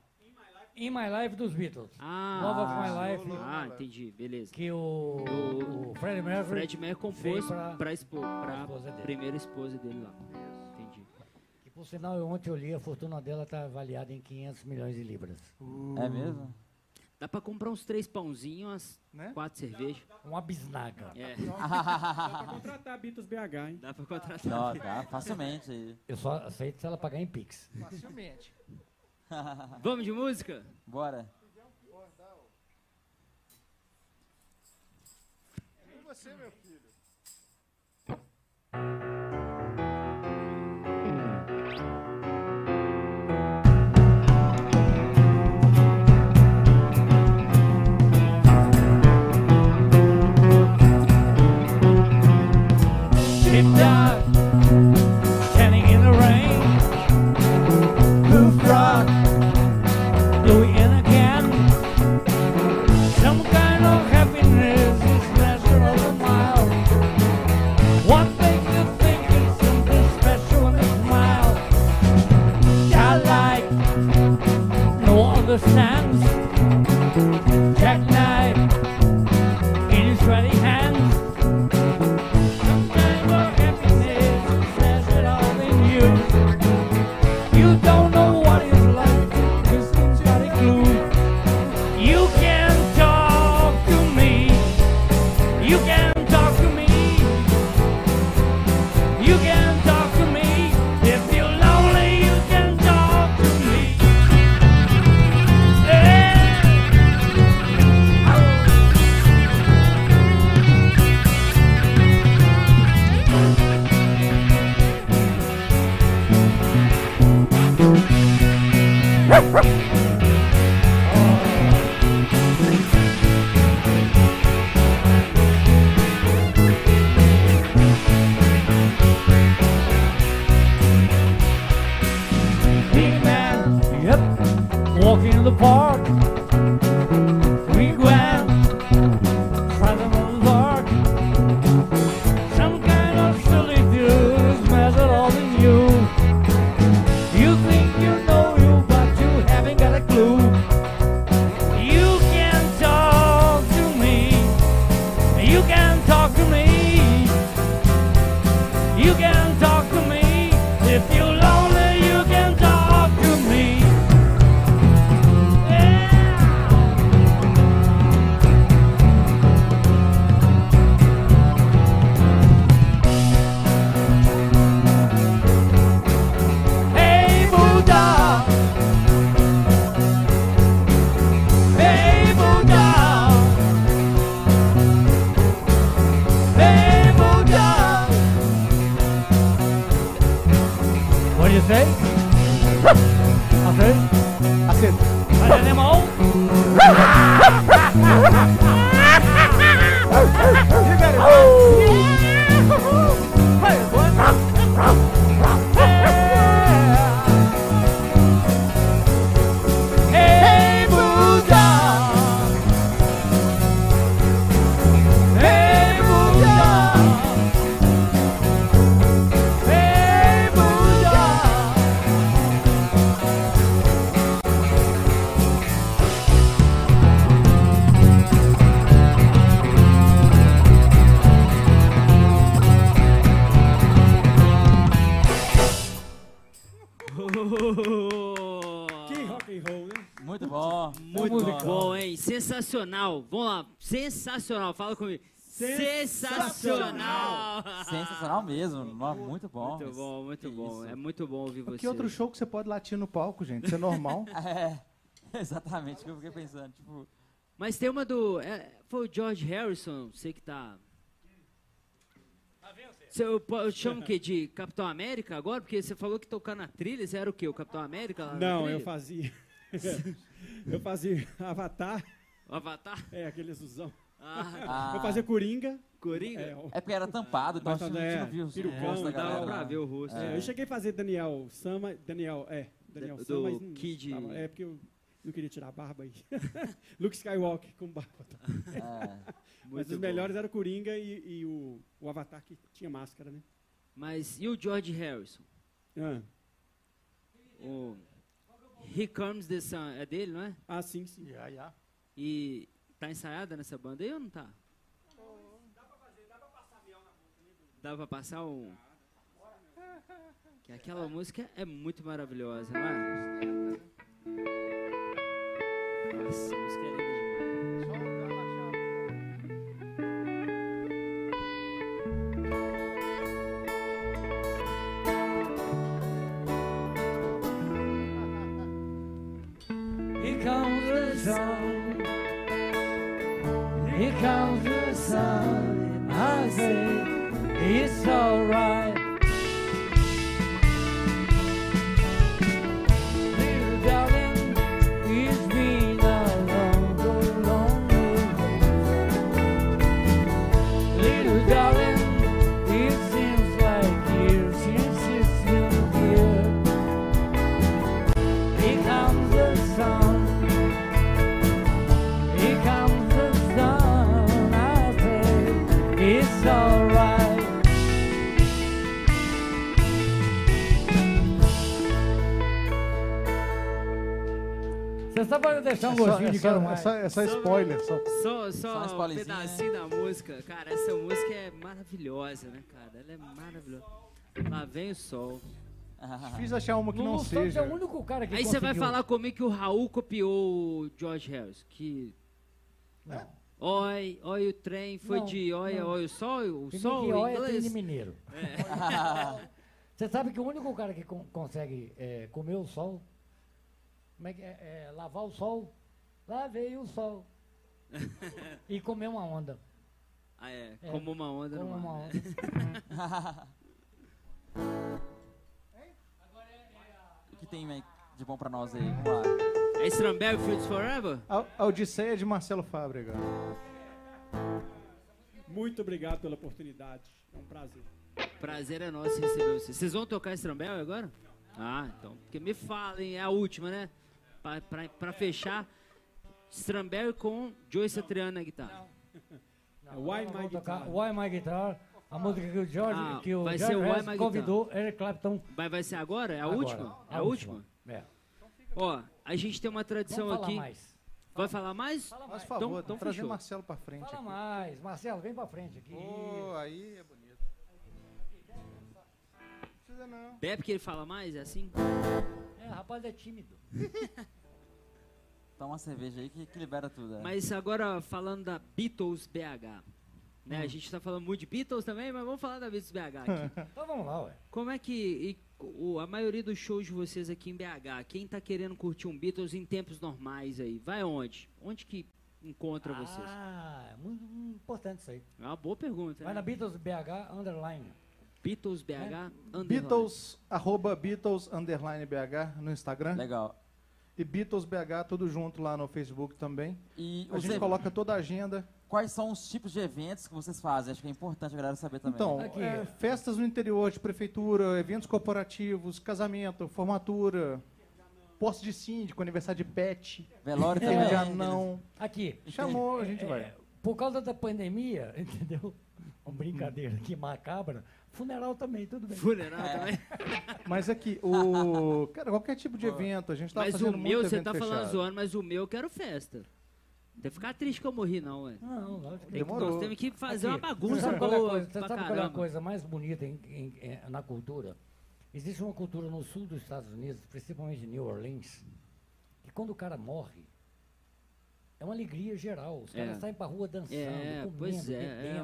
In My Life dos Beatles. Ah, Love of My Life. ah, entendi, beleza. Que o, O- o Freddie Mercury Fred Mercury compôs esposa dele. primeira esposa dele lá. Por sinal, eu ontem eu li, a fortuna dela está avaliada em 500 milhões de libras. É mesmo? Dá pra comprar uns três pãozinhos, umas Né? quatro cervejas. Uma bisnaga. É, Dá pra contratar a Beatles BH, hein? dá pra contratar. Não, tá, facilmente. Eu só aceito se ela pagar em Pix. Facilmente. Vamos de música? Bora. E você, meu filho? Understands. Sensacional. Vamos lá. Sensacional. Fala comigo. Sensacional. Sensacional mesmo. Muito bom. Muito bom, muito bom. isso. É muito bom ouvir você. que outro show que você pode latir no palco, gente? Isso é normal. É, exatamente o que eu fiquei pensando. Tipo, Mas tem uma do. é, foi o George Harrison, você que tá. Você, eu, eu chamo o quê? De Capitão América agora? Porque você falou que tocar na trilha, você era o quê? O Capitão América? Não, eu fazia. eu fazia Avatar, O Avatar? é aquele azulzão. Ah, Eu fazia Coringa. Coringa? É, o- É porque era tampado, então a gente, é não viu o rosto da dava galera. pra lá. ver o rosto. é, eu cheguei a fazer Daniel Sama, Daniel, é, Daniel Do Sam, mas não Kid- tava- É porque eu Não queria tirar a barba aí. Luke Skywalker com barba. É. Mas os bom. melhores eram o Coringa e, e o, o Avatar que tinha máscara, né? Mas e o George Harrison? Ah, O Here Comes the Sun é dele, não é? ah, sim, sim. Yeah, yeah. E tá ensaiada nessa banda aí ou não tá? Dá pra passar um. Que aquela música é muito maravilhosa, não é? Nossa, a música é linda comes the sun. I say it's alright. Deixar um É só, gostinho é de quero é mais. só- é só spoiler. Só. Só, Só só um pedacinho da música. Cara, essa música é maravilhosa, né, cara? Ela é maravilhosa. Lá vem o sol. Difícil achar uma que não Santos seja. é o único cara que Aí você vai conseguiu- falar comigo que o Raul copiou o George Harrison. Que. Não. Oi, oi, o trem foi Não, de oi, não. oi, o sol, o sol que em ó, é trem inglês. mineiro. Você sabe que o único cara que con- consegue é, comer o sol, como é que é, é, lavar o sol, lá veio o sol. e comer uma onda. Ah, é, É, como uma onda Como no uma mar. né? onda. O que tem de bom pra nós aí? Vamos lá. É Stramberg Fields Forever? A, a Odisseia de Marcelo Fábrega. Muito obrigado pela oportunidade. É um prazer. Prazer é nosso receber vocês. Vocês vão tocar Stramberg agora? Ah, então. Porque me falem, é a última, né? Pra fechar, Stramberg com Joey Satriani na guitarra. É Why My Guitar. Why My Guitar, a música que o George, Ah, que o vai George ser My convidou Eric Clapton Mas vai ser agora? É a agora. última? É a última? É. Ó, a gente tem uma tradição aqui. mais. Vai falar mais? Fala Mas, mais. por favor, Então- então trazer fechou. Marcelo pra frente Fala aqui. mais. Marcelo, vem pra frente aqui. Ô, aí é bonito. Não precisa não. Bebe que ele fala mais? É assim? É, rapaz é tímido. Toma uma cerveja aí que, que libera tudo. é. Mas agora falando da Beatles BH. Né? Hum. A gente tá falando muito de Beatles também, mas vamos falar da Beatles BH aqui. Então vamos lá, ué. Como é que e o- a maioria dos shows de vocês aqui em BH, quem tá querendo curtir um Beatles em tempos normais aí, vai onde? Onde que encontra vocês? Ah, é muito importante isso aí. É uma boa pergunta. Vai né? na Beatles BH Underline. Beatles BH É. underline. Beatles, arroba Beatles, underline BH no Instagram. Legal. E Beatles BH, tudo junto lá no Facebook também. E A gente ev- coloca toda a agenda. quais são os tipos de eventos que vocês fazem? Acho que é importante a galera saber também. Então, Aqui. é, festas no interior de prefeitura, eventos corporativos, casamento, formatura, posse de síndico, aniversário de pet, Velório É, também. de anão. Aqui. Chamou, a gente é, vai. Por causa da pandemia, entendeu? Uma brincadeira aqui macabra. Funeral também, tudo bem. Funeral É. também. Mas aqui, o. Cara, qualquer tipo de evento, a gente tá Mas fazendo o muito meu, você tá falando fechado. zoando, mas o meu eu quero festa. Não tem que ficar triste que eu morri, não, ué. Não, lógico que Tem que, Demorou. nós temos que fazer Aqui, uma bagunça sabe é a boa coisa, Você sabe qual é a coisa mais bonita em- em- em- na cultura? Existe uma cultura no sul dos Estados Unidos, principalmente em New Orleans, que quando o cara morre, é uma alegria geral. Os É. caras saem pra rua dançando, É, comendo, pois é,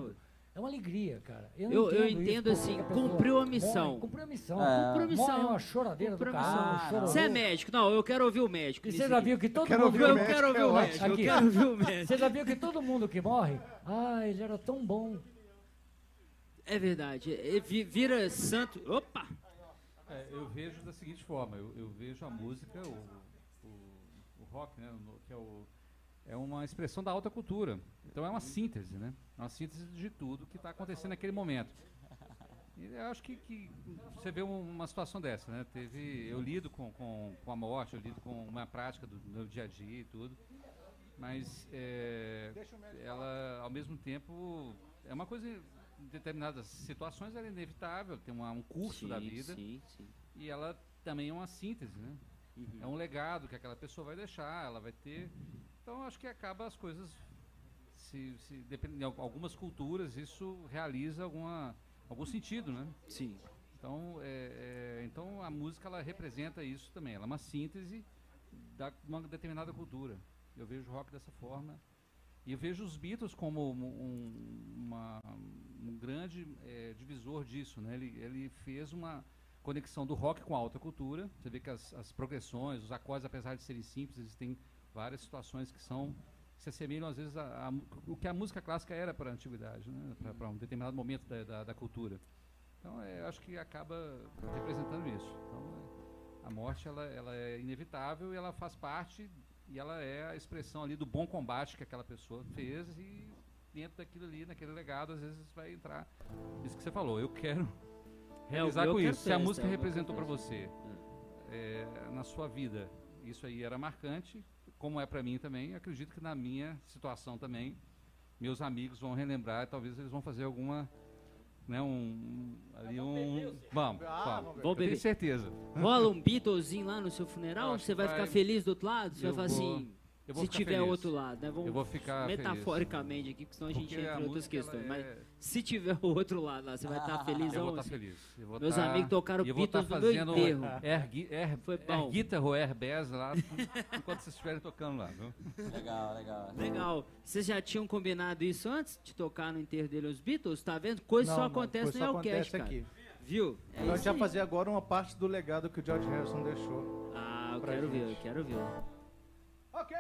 é, uma alegria, cara. Eu, Eu- não eu entendo, entendo isso, assim, pessoa cumpriu a missão. morre, cumpriu a missão. É. Cumpriu a missão. Morre uma choradeira Cumpriu do a cara. missão. chororô. Você é médico? Não, eu quero ouvir o médico. E você já viu que todo quero mundo... Eu quero ouvir o médico. Eu quero ouvir o médico. Você já viu que todo mundo que morre, ah, ele era tão bom. É verdade. E vi- Vira santo. Opa! É, eu vejo da seguinte forma, eu, eu vejo a música, o, o, o rock, né, que é, o, é uma expressão da alta cultura. Então é uma síntese, né? É uma síntese de tudo que está acontecendo naquele momento. E eu acho que, que você vê um- uma situação dessa, né? Teve, eu lido com, com, com a morte, eu lido com uma prática do meu dia a dia e tudo, mas é, ela, ao mesmo tempo, é uma coisa, em determinadas situações ela é inevitável, tem uma- um curso da Sim, vida, Sim, sim. e ela também é uma síntese, né? Uhum. É um legado que aquela pessoa vai deixar, ela vai ter. Então acho que acaba as coisas se, se dependendo de al- algumas culturas isso realiza alguma algum sentido, né? Sim. Então é, é, então a música ela representa isso também. Ela é uma síntese da uma determinada cultura. Eu vejo o rock dessa forma e eu vejo os Beatles como um, um- uma- um grande eh, divisor disso, né? Ele, ele fez uma conexão do rock com a alta cultura. Você vê que as, as progressões, os acordes, apesar de serem simples, existem várias situações que são que se assemelham às vezes a, a o que a música clássica era para a antiguidade, né? para um determinado momento da, da, da cultura. Então, é, acho que acaba representando isso. Então, é, a morte ela, ela é inevitável e ela faz parte e ela é a expressão ali do bom combate que aquela pessoa fez e dentro daquilo ali, naquele legado, às vezes vai entrar isso que você falou. Eu quero É, realizar eu com isso. Se a música é, representou para você é, na sua vida, isso aí era marcante, como é para mim também. Acredito que na minha situação também, meus amigos vão relembrar, talvez eles vão fazer alguma, né, um, ali um, vamos, Ah, vamos. vamos ver. Eu beber. tenho certeza. Rola um Beatlesinho lá no seu funeral? Você vai ficar vai- feliz do outro lado? Você vai falar vou- assim, vou se tiver feliz. outro lado, né? Vamos Eu vou ficar feliz. metaforicamente aqui, porque senão a gente Porque entra em outras questões. Mas é- se tiver o outro lado lá, você vai estar feliz Eu vou ou estar feliz. Eu vou Meus tá- amigos tocaram vou tá Beatles no meu enterro. Air, air, Foi air bom. guitar ou air bass lá, enquanto vocês estiverem tocando lá. Viu? Legal, legal. Legal. Vocês já tinham combinado isso antes de tocar no enterro dele os Beatles? Tá vendo? Coisa Não, só não, acontece coisa no só Elcast, acontece cara. aqui. Viu? É Então gente vai aí. fazer agora uma parte do legado que o George Harrison deixou. Ah, eu quero ver, eu gente. quero ver. Ok.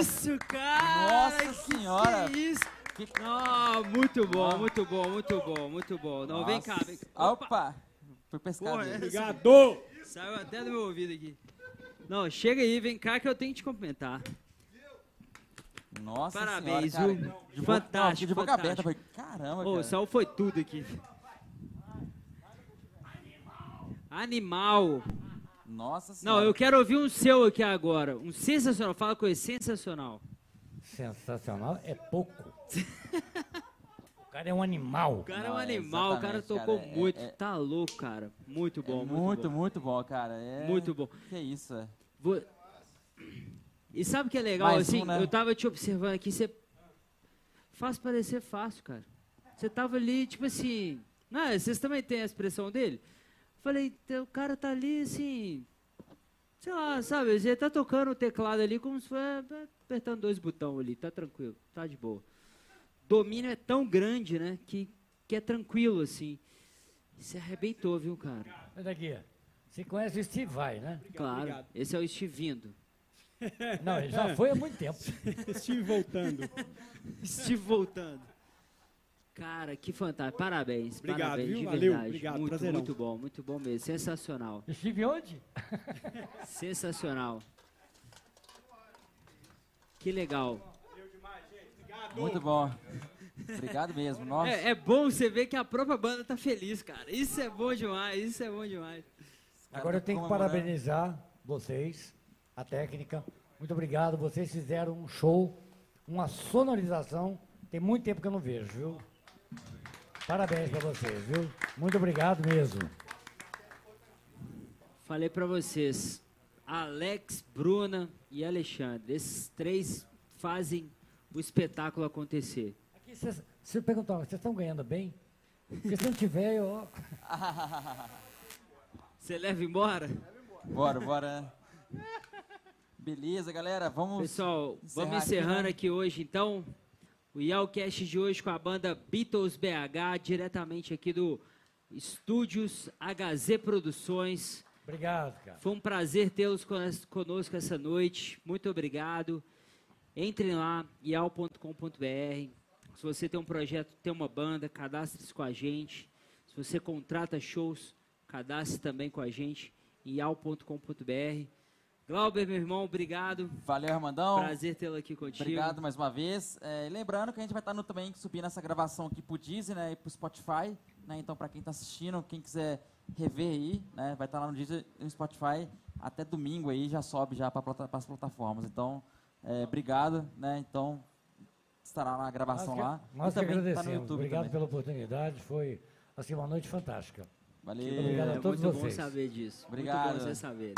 Isso, cara? Nossa que senhora. Que isso? Que- Ah, muito bom, Ah. muito bom, muito bom, muito bom. Não, vem cá, vem cá. Opa! Foi pescado. Porra, ele. Obrigado! Saiu até do meu ouvido aqui. Não, chega aí, vem cá que eu tenho que te cumprimentar. Nossa Parabéns, senhora, viu? cara. De boca- Fantástico, de boca aberta. Falei, caramba, Ô, cara. Saul foi tudo aqui. Animal. Nossa Não, senhora. eu quero ouvir um seu aqui agora. Um sensacional. Fala com ele, sensacional. Sensacional é pouco. o cara é um animal. O cara é Não, um é animal, o cara tocou cara, é- muito. é- Tá louco, cara. Muito É bom, muito, muito, bom. muito bom, cara. É... Muito bom. Que isso, é. Vo- E sabe o que é legal? Mais assim, um, né? eu tava te observando aqui, você faz parecer fácil, cara. Você tava ali, tipo assim. Não, é, vocês também têm a expressão dele? Falei, "Teu- o cara tá ali assim. Sei lá, sabe? Ele tá tocando o teclado ali como se fosse apertando dois botões ali, tá tranquilo, tá de boa. Domínio é tão grande, né? Que, que é tranquilo, assim. Você arrebentou, viu, cara? Olha daqui. Você conhece o Steve Vai, né? claro. obrigado. Esse é o Steve vindo. Não, ele já foi há muito tempo. Estive voltando. Steve voltando. Cara, que fantástico. Parabéns. Obrigado, parabéns, viu? de Valeu, verdade. obrigado, muito, prazerão. muito bom, muito bom mesmo. Sensacional. Steve onde? Sensacional. Que legal. Muito bom. Obrigado mesmo. Nossa. É, é bom você ver que a própria banda tá feliz, cara. Isso é bom demais, isso é bom demais. Agora eu tenho que parabenizar vocês, a técnica. Muito obrigado. Vocês fizeram um show, uma sonorização. Tem muito tempo que eu não vejo, viu? Parabéns pra vocês, viu? Muito obrigado mesmo. Falei pra vocês. Alex, Bruna e Alexandre. Esses três fazem o espetáculo acontecer. Aqui, vocês- se eu perguntar, vocês estão ganhando bem? Porque se não tiver, eu... Você leva embora? Bora, bora. Beleza, galera. Vamos. Pessoal, encerrar vamos aqui, encerrando né? aqui hoje, então. O Yalcast de hoje com a banda Beatles BH, diretamente aqui do Estúdios HZ Produções. Obrigado, cara. Foi um prazer tê-los conos- conosco essa noite. Muito obrigado. Entrem lá, ial.com.br. Se você tem um projeto, tem uma banda, cadastre-se com a gente. Se você contrata shows, cadastre também com a gente, ial.com.br. Glauber, meu irmão, obrigado. Valeu, Armandão. Prazer tê-lo aqui contigo. Obrigado mais uma vez. É, lembrando que a gente vai estar no, também subindo essa gravação aqui pro Disney né, e pro Spotify. Né, então, para quem está assistindo, quem quiser rever aí, né, vai estar lá no Disney e no Spotify. Até domingo aí já sobe já para as plataformas. Então, é, obrigado. Né, então, estará na gravação Nós que, lá. nós e que também tá no agradecemos. YouTube Obrigado também. pela oportunidade. Foi assim, uma noite fantástica. Valeu. Obrigado a É todos muito bom vocês. saber disso. Obrigado. Muito bom você saber.